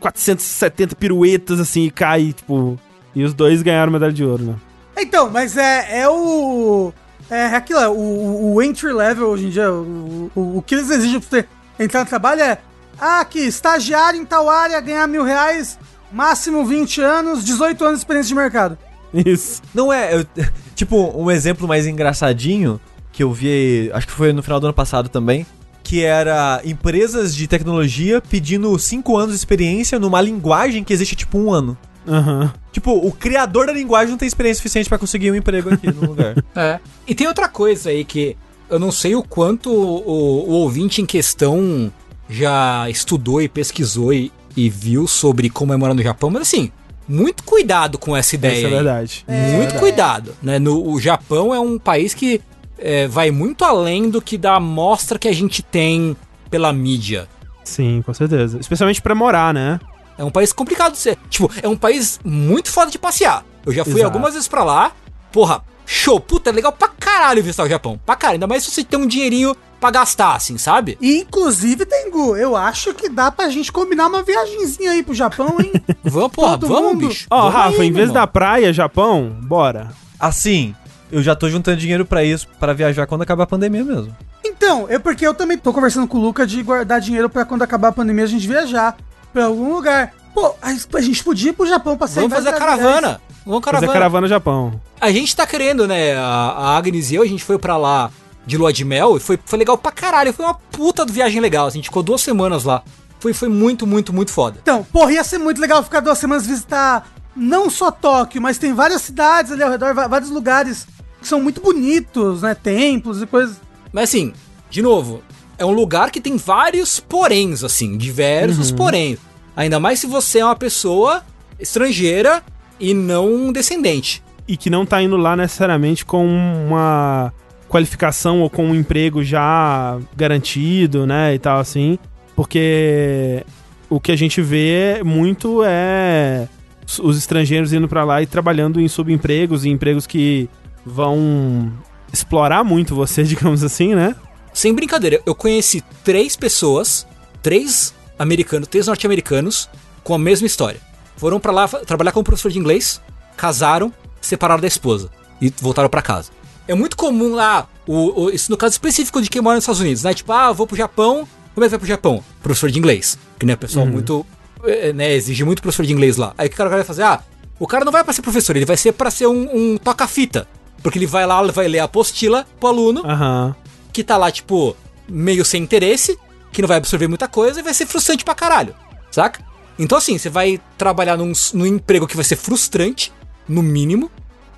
470 piruetas assim e cai, tipo, e os dois ganharam medalha de ouro, né? Então, mas é, é o. É aquilo, é, o, o entry level hoje em dia, o, o, o que eles exigem pra você entrar no trabalho é. Ah, aqui, estagiário em tal área, ganhar mil reais, máximo 20 anos, 18 anos de experiência de mercado. Isso. Não é, eu- tipo, um exemplo mais engraçadinho que eu vi, acho que foi no final do ano passado também, que era empresas de tecnologia pedindo 5 anos de experiência numa linguagem que existe tipo um ano. Aham. Tipo, o criador da linguagem não tem experiência suficiente pra conseguir um emprego aqui no lugar. É. E tem outra coisa aí que eu não sei o quanto o, o ouvinte em questão já estudou e pesquisou e, e viu sobre como é morar no Japão, mas assim, muito cuidado com essa ideia. Isso é aí. verdade. Muito cuidado, né? No, o Japão é um país que é, vai muito além do que da amostra que a gente tem pela mídia. Sim, com certeza. Especialmente pra morar, né? É um país complicado de ser. Tipo, é um país muito foda de passear. Eu já fui Exato. algumas vezes pra lá. Porra, show, puta, é legal pra caralho visitar o Japão. Pra caralho, ainda mais se você tem um dinheirinho pra gastar, assim, sabe? Inclusive, Tengu, eu acho que dá pra gente combinar uma viagenzinha aí pro Japão, hein? Vamos, porra, Todo vamos, mundo. bicho. Ó, Vamos Rafa, aí, em vez irmão. da praia, Japão, bora. Assim, eu já tô juntando dinheiro pra isso, pra viajar quando acabar a pandemia mesmo. Então, é porque eu também tô conversando com o Luca de guardar dinheiro pra quando acabar a pandemia a gente viajar pra algum lugar. Pô, a gente podia ir pro Japão passear Vamos em fazer a vários lugares. caravana. Vamos Fazer caravana. caravana Japão. A gente tá querendo, né? A, Agnes e eu, a gente foi pra lá de lua de mel e foi, foi legal pra caralho. Foi uma puta viagem legal. assim, A gente ficou duas semanas lá. Foi, foi muito, muito, muito foda. Então, porra, ia ser muito legal ficar duas semanas visitar não só Tóquio, mas tem várias cidades ali ao redor, vários lugares que são muito bonitos, né? Templos e coisas. Mas assim, de novo, é um lugar que tem vários poréns, assim, diversos poréns. Ainda mais se você é uma pessoa estrangeira e não um descendente. E que não tá indo lá necessariamente com uma qualificação ou com um emprego já garantido, né? E tal assim. Porque o que a gente vê muito é os- os estrangeiros indo pra lá e trabalhando em subempregos e empregos que vão explorar muito você, digamos assim, né? Sem brincadeira, eu conheci três pessoas, três americanos, três norte-americanos, com a mesma história. Foram pra lá trabalhar como professor de inglês, casaram, separaram da esposa e voltaram pra casa. É muito comum lá, o, o- isso no caso específico de quem mora nos Estados Unidos, né? Tipo, ah, vou pro Japão, como é que vai pro Japão? Professor de inglês. Que né, pessoal muito, eh, né, exige muito professor de inglês lá. Aí o que o cara vai fazer? Ah, o cara não vai pra ser professor, ele vai ser pra ser um, um toca-fita. Porque ele vai lá, vai ler a apostila pro aluno, Aham. que tá lá, tipo, meio sem interesse, que não vai absorver muita coisa e vai ser frustrante pra caralho, saca? Então, assim, você vai trabalhar num, num emprego que vai ser frustrante, no mínimo,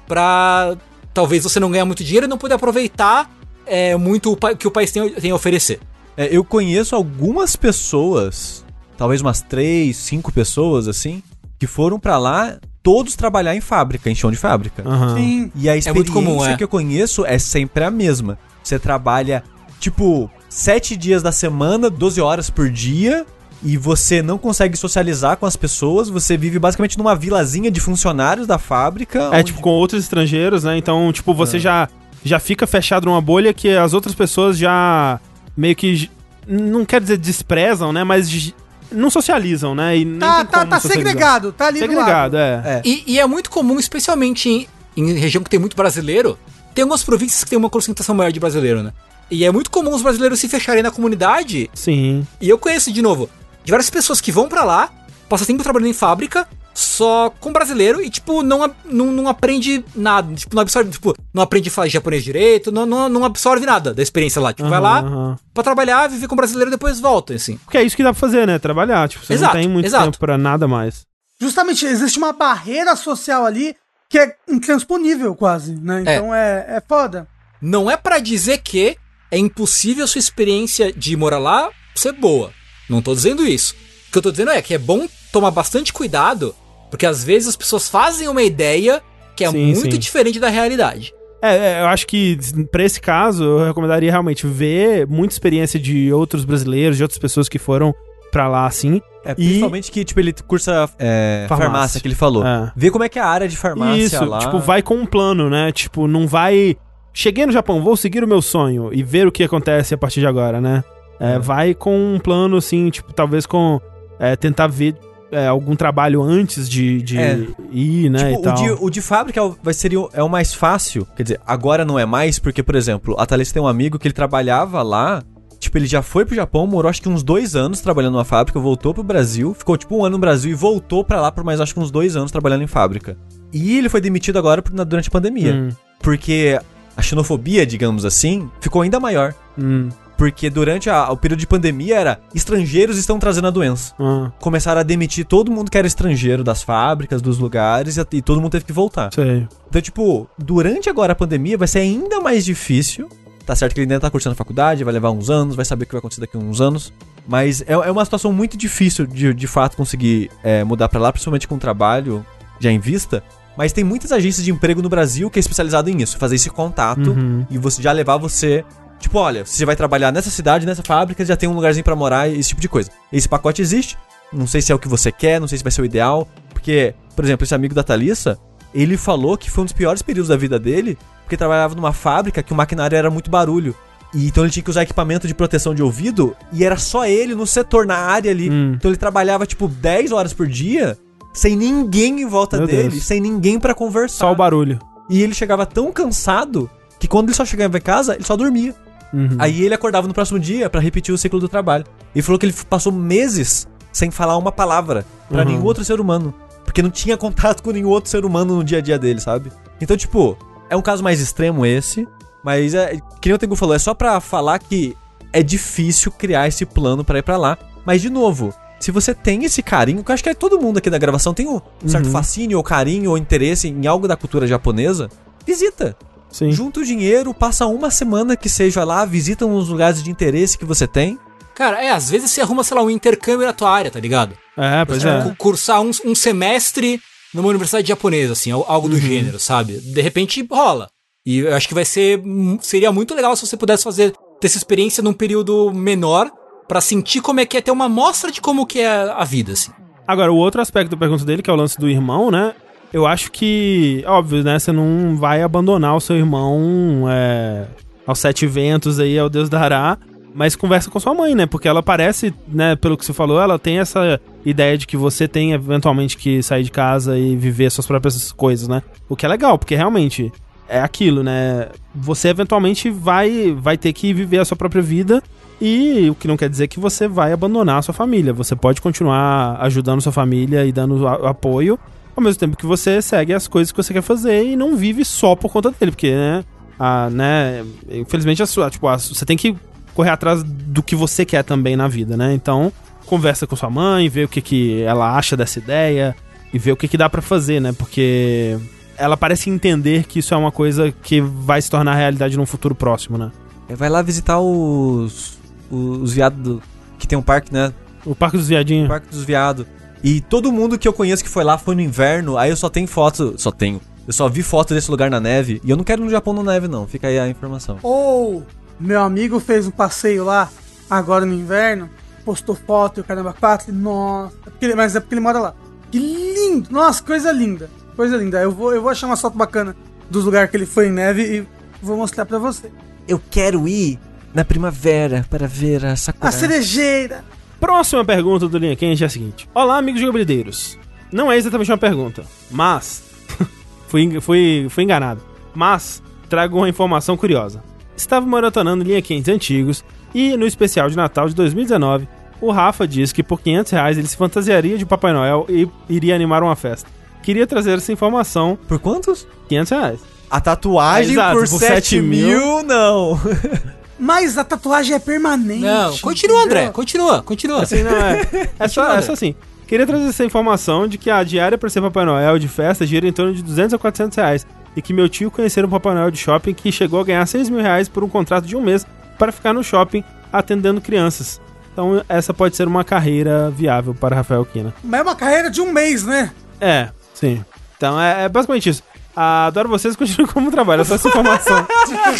pra talvez você não ganhar muito dinheiro e não poder aproveitar é, muito o que o país tem, tem a oferecer. É, eu conheço algumas pessoas, talvez umas três, cinco pessoas assim, que foram pra lá todos trabalhar em fábrica, em chão de fábrica. Aham. Sim. E a muito experiência comum, é. que eu conheço é sempre a mesma. Você trabalha, tipo, sete dias da semana, 12 horas por dia, e você não consegue socializar com as pessoas, você vive basicamente numa vilazinha de funcionários da fábrica. É, onde- tipo, com outros estrangeiros, né? Então, tipo, você já, já fica fechado numa bolha que as outras pessoas já meio que. Não quer dizer desprezam, né? Mas não socializam, né? E Tá, tá, como tá socializar. segregado, tá ali do Segregado, lado. é. É. E, e é muito comum, especialmente em, em região que tem muito brasileiro, tem algumas províncias que tem uma concentração maior de brasileiro, né? E é muito comum os brasileiros se fecharem na comunidade Sim. E eu conheço, de novo, diversas pessoas que vão pra lá, passam tempo trabalhando em fábrica, só com brasileiro e, tipo, não, não, não aprende nada. Tipo, não absorve, tipo, não aprende a falar japonês direito, não, não, não absorve nada da experiência lá. Tipo, vai Aham, lá aham. pra trabalhar, viver com brasileiro e depois volta, assim. Porque é isso que dá pra fazer, né? Trabalhar. Tipo, você Exato, não tem muito exato. tempo pra nada mais. Justamente, existe uma barreira social ali que é intransponível quase, né? Então é, é foda. Não é pra dizer que é impossível a sua experiência de morar lá ser boa. Não tô dizendo isso. O que eu tô dizendo é que é bom tomar bastante cuidado, porque às vezes as pessoas fazem uma ideia que é Sim, muito sim. diferente da realidade. É, é, eu acho que pra esse caso eu recomendaria realmente ver muita experiência de outros brasileiros, de outras pessoas que foram pra lá assim. É, E- principalmente que, tipo, ele cursa é, Farmácia. farmácia. que ele falou. É. Vê como é que é a área de farmácia Isso, lá. tipo, vai com um plano, né? Tipo, não vai. Cheguei no Japão, vou seguir o meu sonho e ver o que acontece a partir de agora, né? É, Vai com um plano, assim, tipo, talvez com. é, tentar ver é, algum trabalho antes de, de É. ir, né? Tipo, e o de, o de fábrica é o- vai ser o, é o mais fácil. Quer dizer, agora não é mais, porque, por exemplo, a Thalys tem um amigo que ele trabalhava lá. Tipo, ele já foi pro Japão, morou acho que uns dois anos trabalhando numa fábrica, voltou pro Brasil, ficou tipo um ano no Brasil e voltou pra lá por mais acho que uns dois anos trabalhando em fábrica. E ele foi demitido agora durante a pandemia. Hum, Porque a xenofobia, digamos assim, ficou ainda maior. hum, Porque durante a- o período de pandemia era estrangeiros estão trazendo a doença. ah, Começaram a demitir todo mundo que era estrangeiro das fábricas, dos lugares, e, e todo mundo teve que voltar. sei. Então, tipo, durante agora a pandemia vai ser ainda mais difícil. Tá certo que ele ainda tá cursando a faculdade, vai levar uns anos, vai saber o que vai acontecer daqui a uns anos. Mas é, é uma situação muito difícil de, de fato conseguir é, mudar pra lá, principalmente com o trabalho já em vista. Mas tem muitas agências de emprego no Brasil que é especializado em isso, fazer esse contato Uhum. e você já levar você. Tipo, olha, você vai trabalhar nessa cidade, nessa fábrica, já tem um lugarzinho pra morar, esse tipo de coisa. Esse pacote existe. Não sei se é o que você quer, não sei se vai ser o ideal. Porque, por exemplo, esse amigo da Thalissa, ele falou que foi um dos piores períodos da vida dele, porque trabalhava numa fábrica que o maquinário era muito barulho. E então ele tinha que usar equipamento de proteção de ouvido e era só ele no setor, na área ali. Hum. Então ele trabalhava tipo 10 horas por dia, sem ninguém em volta Meu dele, Deus. sem ninguém pra conversar. Só o barulho. E ele chegava tão cansado que quando ele só chegava em casa, ele só dormia. Uhum. Aí ele acordava no próximo dia pra repetir o ciclo do trabalho. E falou que ele passou meses sem falar uma palavra pra Uhum. nenhum outro ser humano. Porque não tinha contato com nenhum outro ser humano no dia a dia dele, sabe? Então, tipo, é um caso mais extremo esse. Mas, é, que nem o Tengu falou, é só pra falar que é difícil criar esse plano pra ir pra lá. Mas, de novo, se você tem esse carinho, que eu acho que é todo mundo aqui da gravação tem um certo Uhum. fascínio, ou carinho, ou interesse em algo da cultura japonesa, visita. Sim. Junta o dinheiro, passa uma semana que seja lá, visita uns lugares de interesse que você tem. Cara, é, às vezes você arruma, sei lá, um intercâmbio na tua área, tá ligado? É, pois Você é. cu- cursar um, um semestre numa universidade japonesa, assim, al- algo Uhum. do gênero, sabe? De repente rola. E eu acho que vai ser. Seria muito legal se você pudesse fazer ter essa experiência num período menor pra sentir como é que é ter uma amostra de como que é a vida, assim. Agora, o outro aspecto da pergunta dele, que é o lance do irmão, né? Eu acho que, óbvio, né? Você não vai abandonar o seu irmão é, aos sete ventos aí, ao Deus dará. Mas conversa com sua mãe, né? Porque ela parece, né, pelo que você falou, ela tem essa ideia de que você tem eventualmente que sair de casa e viver suas próprias coisas, né? O que é legal, porque realmente é aquilo, né? Você eventualmente vai, vai ter que viver a sua própria vida e o que não quer dizer que você vai abandonar a sua família. Você pode continuar ajudando sua família e dando apoio, ao mesmo tempo que você segue as coisas que você quer fazer e não vive só por conta dele, porque, né? A, né infelizmente, a sua, tipo, a- você tem que correr atrás do que você quer também na vida, né? Então, conversa com sua mãe, vê o que, que ela acha dessa ideia e vê o que, que dá pra fazer, né? Porque ela parece entender que isso é uma coisa que vai se tornar realidade num futuro próximo, né? É, Vai lá visitar os. os viados do- que tem um parque, né? O Parque dos Viadinhos. O Parque dos Viados. E todo mundo que eu conheço que foi lá foi no inverno, aí eu só tenho foto. Só tenho. Eu só vi foto desse lugar na neve. E eu não quero ir no Japão na neve, não. Fica aí a informação. Ou meu amigo fez um passeio lá, agora no inverno, postou foto e o caramba 4. Nossa, é porque ele- mas é porque ele mora lá. Que lindo! Nossa, coisa linda. Coisa linda. Eu vou, eu vou achar uma foto bacana dos lugares que ele foi em neve e vou mostrar pra você. Eu quero ir na primavera para ver a Sakura. A cerejeira! Próxima pergunta do Linha Quente é a seguinte: Olá, amigos jogabilideiros. Não é exatamente uma pergunta, mas. fui, fui, fui enganado. Mas trago uma informação curiosa. Estava maratonando Linha Quentes antigos e no especial de Natal de 2019, o Rafa disse que por 500 reais ele se fantasiaria de Papai Noel e iria animar uma festa. Queria trazer essa informação. Por quantos? 500 reais. A tatuagem Exato, por por 7 7 mil, não. Mas a tatuagem é permanente. Não, continua, entendeu? André, continua, continua. Assim, não é. É só, é só assim. Queria trazer essa informação de que a diária para ser Papai Noel de festa gira em torno de 200 a 400 reais. E que meu tio conheceu um Papai Noel de shopping que chegou a ganhar 6 mil reais por um contrato de um mês para ficar no shopping atendendo crianças. Então essa pode ser uma carreira viável para Rafael Kina. Mas é uma carreira de um mês, né? É, sim. Então é, é basicamente isso. Ah, adoro vocês, continuem como trabalho. Só essa informação.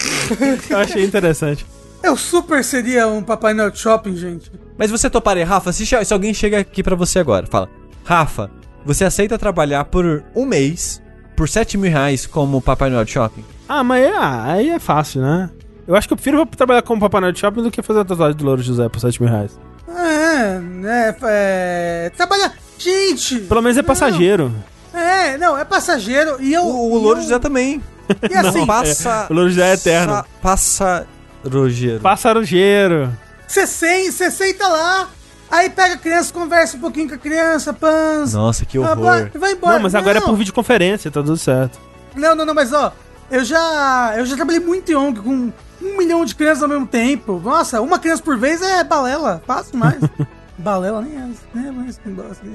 Eu achei interessante. Eu super seria um Papai Noel de shopping, gente. Mas você toparia, Rafa, se, se alguém chega aqui pra você agora, fala, Rafa, você aceita trabalhar por um mês, por 7 mil reais como Papai Noel de Shopping? Ah, mas é, aí é fácil, né? Eu acho que eu prefiro trabalhar como Papai Noel de shopping do que fazer a tatuagem do Louro José por 7 mil reais. É, é, é. Trabalhar. Gente! Pelo menos é passageiro. É, não, é passageiro e eu. O, o Louro eu- José também. E assim, passa... O Louro José é eterno. Sa- Passa... Rogeiro. Passarogeiro. você sen- você senta lá, aí pega a criança, conversa um pouquinho com a criança, panza. Nossa, que horror. vai- vai embora. Não, mas agora é por videoconferência, tá tudo certo. Não, não, não, mas ó, eu já. Eu já trabalhei muito em ONG com um milhão de crianças ao mesmo tempo. Nossa, uma criança por vez é balela. Fácil mais. balela nem é, né? Mas que gosta.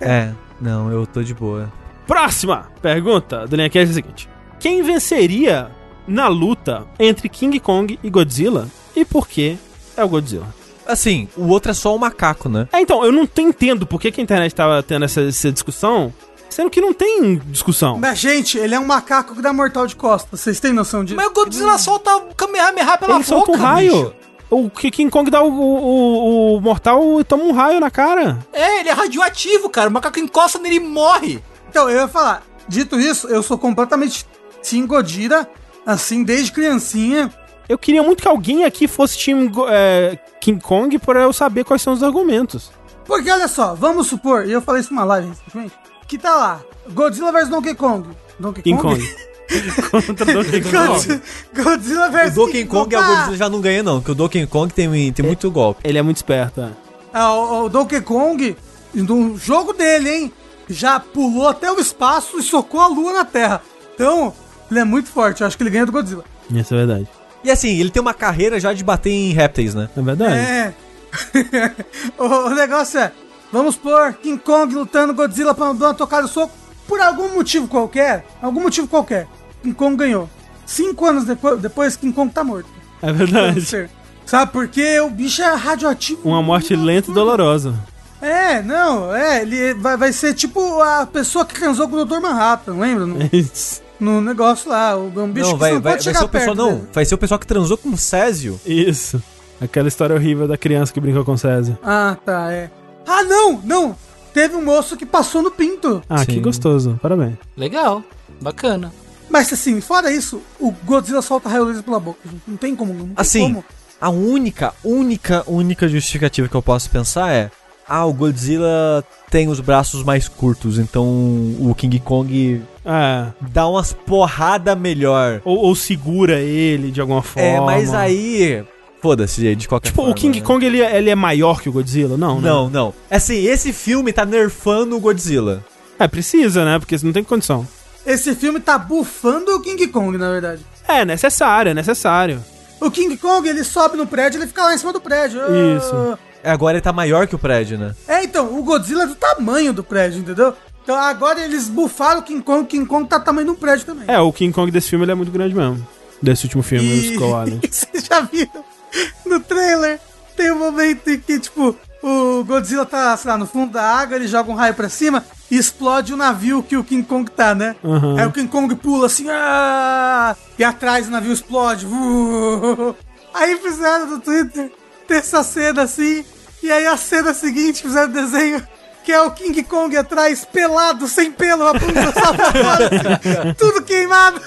É, não, eu tô de boa. Próxima pergunta do Linha é a seguinte: Quem venceria na luta entre King Kong e Godzilla e por que é o Godzilla? Assim, o outro é só um macaco, né? É, então, eu não tô- entendo por que, que a internet tava tendo essa, essa discussão, Sendo que não tem discussão. Mas, gente, ele é um macaco que dá mortal de costas. Vocês têm noção disso? Mas o Godzilla solta o Kamehameha pela Ele solta um boca, raio. bicho. O que- King Kong dá o, o, o mortal e toma um raio na cara. É, ele é radioativo, cara. O macaco encosta nele e morre. Então, eu ia falar, dito isso, eu sou completamente Team Godira, assim, desde criancinha. Eu queria muito que alguém aqui fosse time Go- é, King Kong pra eu saber quais são os argumentos. Porque olha só, vamos supor, e eu falei isso numa live recentemente, que tá lá, Godzilla vs Donkey Kong. Donkey King Kong. Contra Donkey Kong. Godzilla, Godzilla O Donkey Kong é o Ah, Godzilla já não ganha, não, porque o Donkey Kong tem, tem muito golpe. Ele é muito esperto, é. Ah, o, o Donkey Kong, no jogo dele, hein, já pulou até o espaço e socou a lua na Terra. Então, ele é muito forte, eu acho que ele ganha do Godzilla. Isso é verdade. E assim, ele tem uma carreira já de bater em répteis, né? É verdade. É. o, o negócio é, vamos pôr King Kong lutando Godzilla pra dar uma tocada de soco. Por algum motivo qualquer, algum motivo qualquer, King Kong ganhou. Cinco anos depois, depois King Kong tá morto. É verdade. Sabe, porque o bicho é radioativo. Uma morte lenta e dolorosa. É, não, é, ele vai, vai ser tipo a pessoa que transou com o Dr. Manhattan, lembra? No, Isso. no negócio lá, o um bicho não, que vai, não vai, pode vai chegar ser o pessoal, perto não, dele. vai ser o pessoal que transou com o Césio. Isso. Aquela história horrível da criança que brincou com o César. Ah, tá, é. Ah, não, não, teve um moço que passou no pinto. Ah, que Sim. gostoso. Parabéns. Legal. Bacana. Mas assim, fora isso, o Godzilla solta raio laser pela boca. Não tem como, não tem Assim, como. a única, única, única justificativa que eu posso pensar é: ah, o Godzilla tem os braços mais curtos, então o King Kong É. dá umas porrada melhor. Ou, ou segura ele de alguma forma. É, mas aí. Foda-se, de qualquer Tipo, forma. o King né? Kong ele, é- ele é maior que o Godzilla? Não, né? Não, não. Assim, esse filme tá nerfando o Godzilla. É, precisa, né? Porque não tem condição. Esse filme tá bufando o King Kong, na verdade. É necessário, é necessário. O King Kong, ele sobe no prédio, ele fica lá em cima do prédio. Isso. Agora ele tá maior que o prédio, né? É, então, o Godzilla é do tamanho do prédio, entendeu? Então agora eles bufaram o King Kong, o King Kong tá do tamanho do prédio também. É, o King Kong desse filme ele é muito grande mesmo. Desse último filme, o Skull Island. Vocês já viram? No trailer, tem um momento em que, tipo, o Godzilla tá, sei lá, no fundo da água, ele joga um raio pra cima e explode o navio que o King Kong tá, né? Uhum. Aí o King Kong pula assim, ah! e atrás o navio explode. Aí fizeram no Twitter ter essa cena assim, e aí a cena seguinte fizeram desenho que é o King Kong atrás, pelado, sem pelo, a bunda só pra fora, tudo queimado.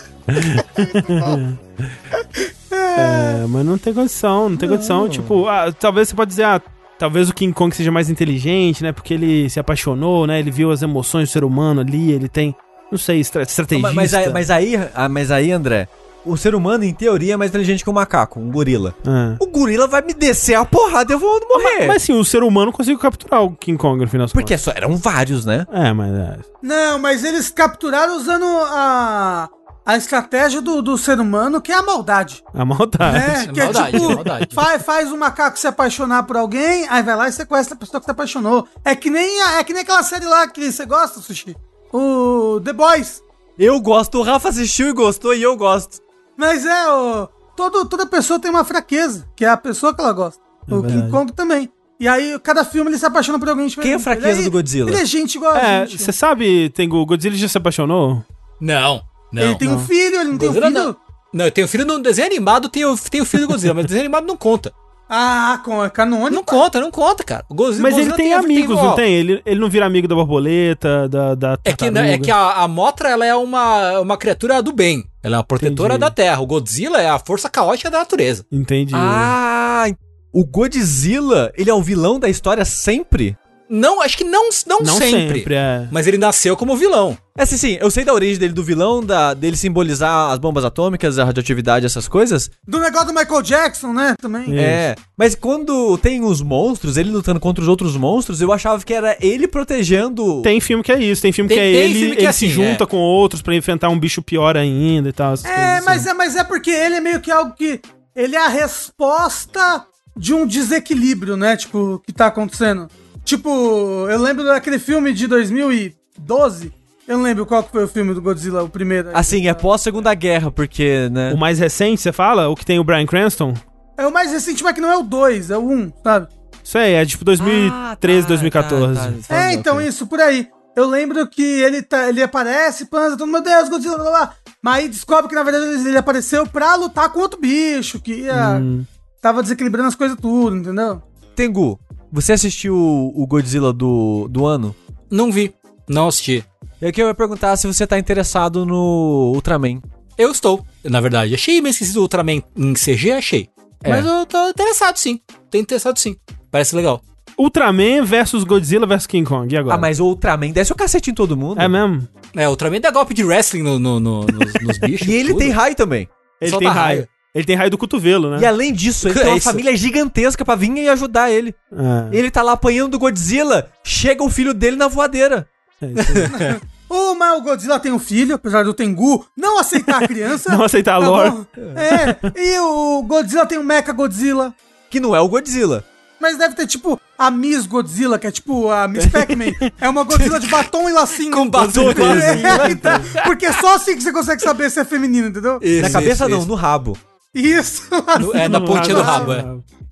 É, mas não tem condição, não tem condição. Tipo, ah, talvez você pode dizer, ah, talvez o King Kong seja mais inteligente, né? Porque ele se apaixonou, né? Ele viu as emoções do ser humano ali, ele tem, não sei, estra estrategista. Mas, mas aí, mas, aí, ah, mas aí, André, o ser humano, em teoria, é mais inteligente que o macaco, um gorila. É. O gorila vai me descer a porrada e eu vou morrer. Mas sim, o ser humano conseguiu capturar o King Kong no final Porque só eram vários, né? É, mas é. Não, mas eles capturaram usando a, a estratégia do, do ser humano, que é a maldade. A maldade. Né? é que maldade, é tipo, é maldade. Faz, faz o macaco se apaixonar por alguém, aí vai lá e sequestra a pessoa que se apaixonou. É que nem, a- é que nem aquela série lá que você gosta, Sushi. O The Boys. Eu gosto, o Rafa assistiu e gostou e eu gosto. Mas é, o, todo, toda pessoa tem uma fraqueza, que é a pessoa que ela gosta. É o verdade. King Kong também. E aí, cada filme ele se apaixona por alguém diferente. Quem é a fraqueza Ele do Godzilla? Ele é gente igual a É, gente. você sabe, tem o Godzilla já se apaixonou? Não, não. ele tem um filho, ele não tem um Godzilla filho. não. Não, eu tenho filho no desenho animado, tem o, tem o filho do Godzilla, mas o desenho animado não conta. Ah, com, é canônico. Não conta, não conta, cara. O Godzilla, Mas ele Godzilla tem amigos, ó, não tem? Ele, ele não vira amigo da borboleta, da, da É que, né, é que a, a Motra ela é uma, uma criatura do bem. Ela é uma protetora Entendi. da Terra. O Godzilla é a força caótica da natureza. Entendi. Ah, o Godzilla, ele é o vilão da história sempre? Não, acho que não, não, não sempre. sempre, é. Mas ele nasceu como vilão. É assim, sim, eu sei da origem dele do vilão, da, dele simbolizar as bombas atômicas, a radioatividade, essas coisas. Do negócio do Michael Jackson, né? Também. Isso. É, mas quando tem os monstros, ele lutando contra os outros monstros, eu achava que era ele protegendo. Tem filme que é isso, tem filme Tem- que é tem ele, filme que ele é se assim, junta é. com outros pra enfrentar um bicho pior ainda e tal. essas É, coisas mas assim. é, mas é porque ele é meio que algo que. Ele é a resposta de um desequilíbrio, né? Tipo, que tá acontecendo. Tipo, eu lembro daquele filme de 2012. Eu não lembro qual que foi o filme do Godzilla, o primeiro. Assim, é pós Segunda Guerra, porque, né? O mais recente, você fala? O que tem o Brian Cranston? É o mais recente, mas que não é o 2, é o 1, sabe? Isso aí, é tipo 2013, Ah, tá, 2014. tá, tá. É, então Ok. isso, por aí. eu lembro que ele, tá, ele aparece, panza, todo mundo, meu Deus, Godzilla, blá, blá, blá. Mas aí descobre que na verdade ele ele apareceu pra lutar com outro bicho, que ia, Hum. tava desequilibrando as coisas tudo, entendeu? Tengu, você assistiu o, Godzilla do, do ano? Não vi. Não assisti. E aqui eu ia perguntar se você tá interessado no Ultraman. Eu estou, na verdade. Achei meio esquisito o Ultraman em CG, achei. É. Mas eu tô interessado sim. Tô interessado sim. Parece legal. Ultraman versus Godzilla versus King Kong. E agora? Ah, mas o Ultraman desce o cacete em todo mundo. É mesmo? É, o Ultraman dá golpe de wrestling no, no- no- nos, nos bichos. E ele tudo. tem raio também. Ele Solta tem raio. raio. Ele tem raio do cotovelo, né? E além disso, ele É tem uma isso. família gigantesca pra vir e ajudar ele. É. Ele tá lá apanhando do Godzilla, chega o filho dele na voadeira. É isso aí. O mas o Godzilla tem um filho, apesar do Tengu não aceitar a criança. Não aceitar a Tá lore. bom? É, e o Godzilla tem um Mecha Godzilla. Que não é o Godzilla. Mas deve ter, tipo, a Miss Godzilla, que é tipo a Miss Pac-Man. É uma Godzilla de batom e lacinho. Com batom e lacinho. É, então, porque só assim que você consegue saber se é feminino, entendeu? Isso, na cabeça isso, não, isso. no rabo. Isso. No- é, na pontinha do rabo, é.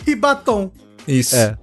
E batom. Isso. É.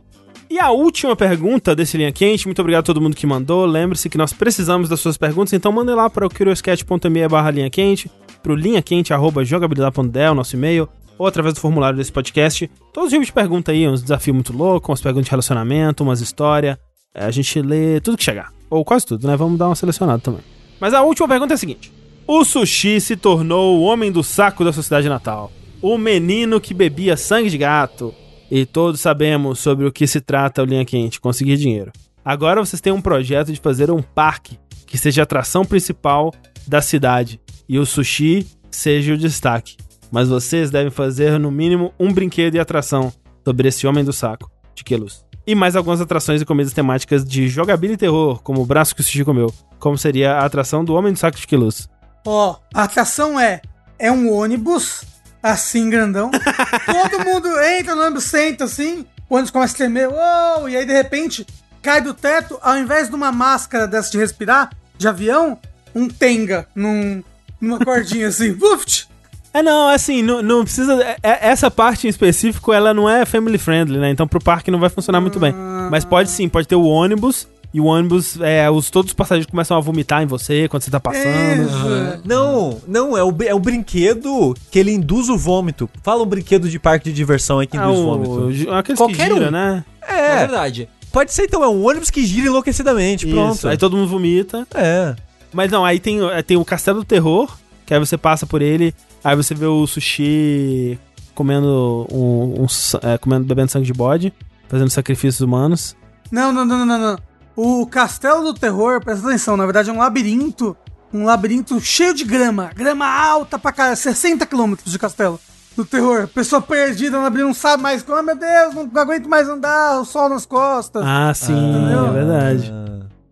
E a última pergunta desse Linha Quente, muito obrigado a todo mundo que mandou. Lembre-se que nós precisamos das suas perguntas, então mandem lá para o curioscat.me barra linha quente, pro linhaquente.jogabilidade.del, nosso e-mail, ou através do formulário desse podcast. Todos os tipos de pergunta aí, uns desafios muito loucos, umas perguntas de relacionamento, umas histórias. É, a gente lê tudo que chegar. Ou quase tudo, né? Vamos dar uma selecionada também. Mas a última pergunta é a seguinte. O sushi se tornou o homem do saco da sociedade natal. O menino que bebia sangue de gato. E todos sabemos sobre o que se trata o Linha Quente, conseguir dinheiro. Agora vocês têm um projeto de fazer um parque que seja a atração principal da cidade e o sushi seja o destaque. Mas vocês devem fazer no mínimo um brinquedo e atração sobre esse homem do saco de Queluz. E mais algumas atrações e comidas temáticas de jogabilidade e terror, como o braço que o sushi comeu, como seria a atração do homem do saco de Queluz. Ó, a atração é é um ônibus assim grandão. Todo mundo entra no ônibus, senta assim, o ônibus começa a tremer, uou, e aí de repente cai do teto, ao invés de uma máscara dessa de respirar de avião, um tenga num, numa cordinha assim. Vuft! É, não, assim, não, não precisa. é- é- essa parte em específico, ela não é family friendly, né? Então pro parque não vai funcionar muito bem. Mas pode sim, pode ter o ônibus. E o ônibus, é, os, todos os passageiros começam a vomitar em você quando você tá passando. Isso. Não, não, é o, é o brinquedo que ele induz o vômito. Fala um brinquedo de parque de diversão aí que Ah, induz o, vômito. aqueles Qualquer que gira, um. né? É É, verdade. pode ser então, é um ônibus que gira enlouquecidamente, pronto. Isso. Aí todo mundo vomita. É. Mas não, aí tem, é, tem o Castelo do Terror, que aí você passa por ele, aí você vê o sushi comendo um, um é, comendo, bebendo sangue de bode, fazendo sacrifícios humanos. Não, não, não, não, não, não. O Castelo do Terror, presta atenção, na verdade é um labirinto. Um labirinto cheio de grama. Grama alta pra caralho, 60 quilômetros de castelo. Do terror. Pessoa perdida no labirinto, não sabe mais. Oh, meu Deus, não aguento mais andar, o sol nas costas. Ah, sim, entendeu? é verdade.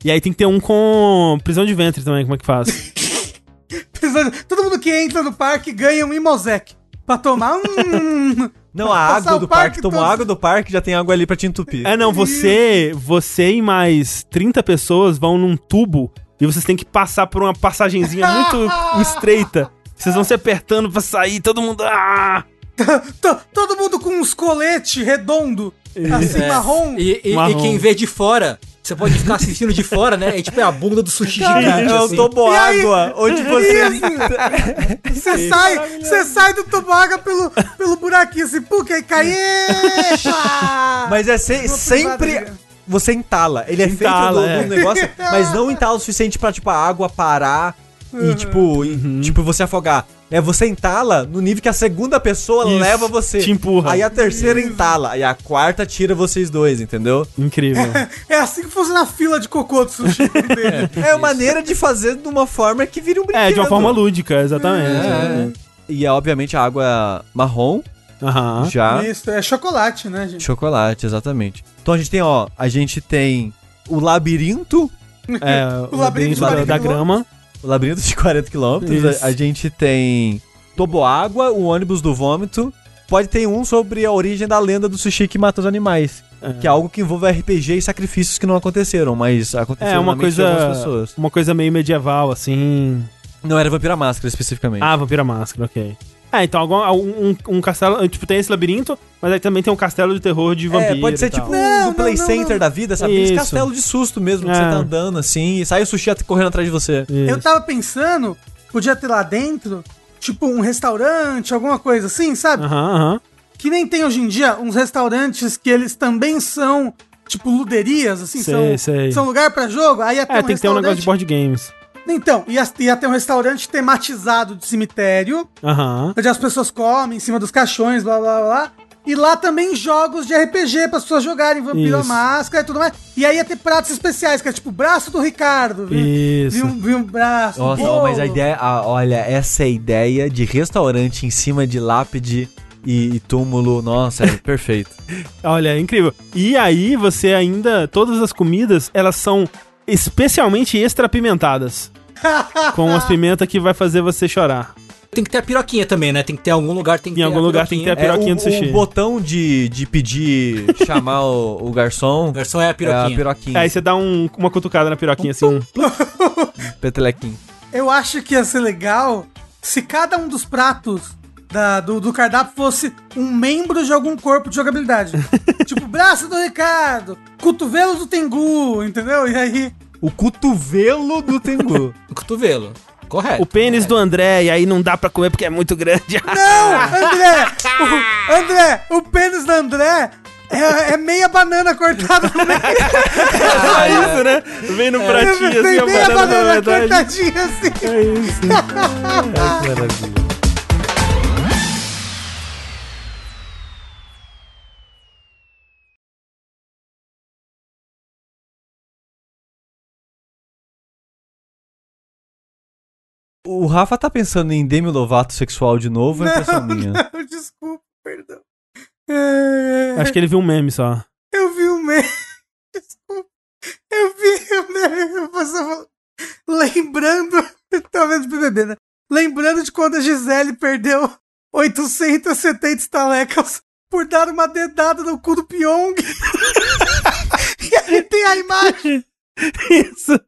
E aí tem que ter um com prisão de ventre também, como é que faz? Todo mundo que entra no parque ganha um Imosec. Pra tomar um. Não, a água do parque, parque tomou todo- água do parque, já tem água ali pra te entupir. é, não, você, você e mais 30 pessoas vão num tubo e vocês têm que passar por uma passagenzinha muito estreita. Vocês vão se apertando pra sair, todo mundo. Ah! To- Todo mundo com uns coletes redondo, assim, É. marrom. E, e- Marrom. e quem vê de fora, você pode ficar assistindo de fora, né? E tipo, é a bunda do sushi gigante, é o assim. tobo E aí? água, onde você... Você sai, você sai do toboágua pelo, pelo buraquinho assim, puca, aí cai. epa! Mas é se- sempre... privada. Você entala. Ele é Entala, feito do, do é. negócio, mas não entala o suficiente pra, tipo, a água parar e, tipo, e, tipo, você afogar. É, você entala no nível que a segunda pessoa Isso, leva você. te empurra. Aí a terceira entala. Aí a quarta tira vocês dois, entendeu? Incrível. É assim que funciona a fila de cocô do sushi dele. É a maneira de fazer de uma forma que vire um brinquedo. É, de uma forma lúdica, exatamente. É. E é, obviamente, a água marrom, Aham. já. Isso, é chocolate, né, gente? Chocolate, exatamente. Então a gente tem, ó, a gente tem o labirinto, É, o, O labirinto labirinto da, 40 da grama. O labirinto de 40 quilômetros. A, a gente tem Toboágua, o ônibus do vômito. Pode ter um sobre a origem da lenda do sushi que mata os animais. É. Que é algo que envolve RPG e sacrifícios que não aconteceram, mas aconteceram É, uma coisa, algumas pessoas. uma coisa meio medieval, assim. Não era Vampira Máscara especificamente. Ah, Vampira Máscara, ok. É, então algum, um, um castelo. Tipo, tem esse labirinto, mas aí também tem um castelo de terror de vampiro. É, pode ser e tipo Não, um não, play não, center não. da vida, sabe? Aqueles Isso. castelo de susto mesmo, que É. você tá andando assim, e sai o sushi correndo atrás de você. Isso. Eu tava pensando, podia ter lá dentro, tipo um restaurante, alguma coisa assim, sabe? Aham, aham. Que nem tem hoje em dia uns restaurantes que eles também são, tipo, luderias, assim, Sei, são, sei. são lugar pra jogo. Aí É, um tem que ter um negócio de board games. Então, ia, ia ter um restaurante tematizado de cemitério, Aham. onde as pessoas comem em cima dos caixões, blá blá blá. E lá também jogos de RPG para as pessoas jogarem Vampiro à Isso. Máscara e tudo mais. E aí ia ter pratos especiais, que é tipo braço do Ricardo. Vi, Isso. vi, um, vi um braço. Nossa, bolo. mas a ideia, a- olha, essa é a ideia de restaurante em cima de lápide e, e túmulo, nossa, é perfeito. Olha, é incrível. E aí você ainda. Todas as comidas, elas são especialmente extra apimentadas. com as pimentas que vai fazer você chorar. Tem que ter a piroquinha também, né? Tem que ter algum lugar, tem que Em ter algum a lugar tem que ter a piroquinha. piroquinha é, do o, sushi. o botão de, de pedir, chamar o, o garçom A versão é a é a piroquinha. piroquinha, Aí você dá um- uma cutucada na piroquinha assim. um- petelequinho. Eu acho que ia ser legal se cada um dos pratos da- do, do cardápio fosse um membro de algum corpo de jogabilidade. tipo, braço do Ricardo, cotovelo do Tengu, entendeu? E aí. O cotovelo do Tengu. O cotovelo. Correto. o pênis do André, e aí não dá pra comer porque é muito grande. Não, André! O, André, o pênis do André é, é meia banana cortada no meio. é isso, né? Vem no pratinho assim, Tem a meia banana na banana cortadinha assim. É isso. Ai, que maravilha. O Rafa tá pensando em Demi Lovato sexual de novo, é impressão minha. Não, desculpa, perdão. É, Acho que ele viu um meme só. Eu vi o meme. Desculpa. Eu vi o meme. Eu passava lembrando. Talvez do BBB, né? Lembrando de quando a Gisele perdeu 870 estalecas por dar uma dedada no cu do Pyong. e aí tem a imagem Isso.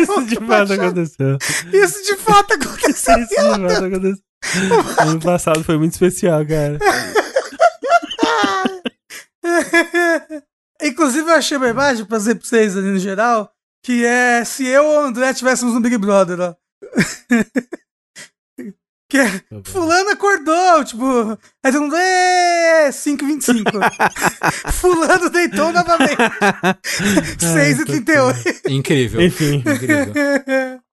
Isso de fato aconteceu. Isso de fato aconteceu. Isso de fato aconteceu. Ano passado foi muito especial, cara. Inclusive, eu achei uma imagem pra dizer pra vocês ali no geral, que é se eu ou o André tivéssemos um Big Brother, ó. Que é, fulano acordou, tipo, aí todo mundo, "Ê, 5h25. fulano deitou novamente. 6h38. Incrível. Enfim. Incrível.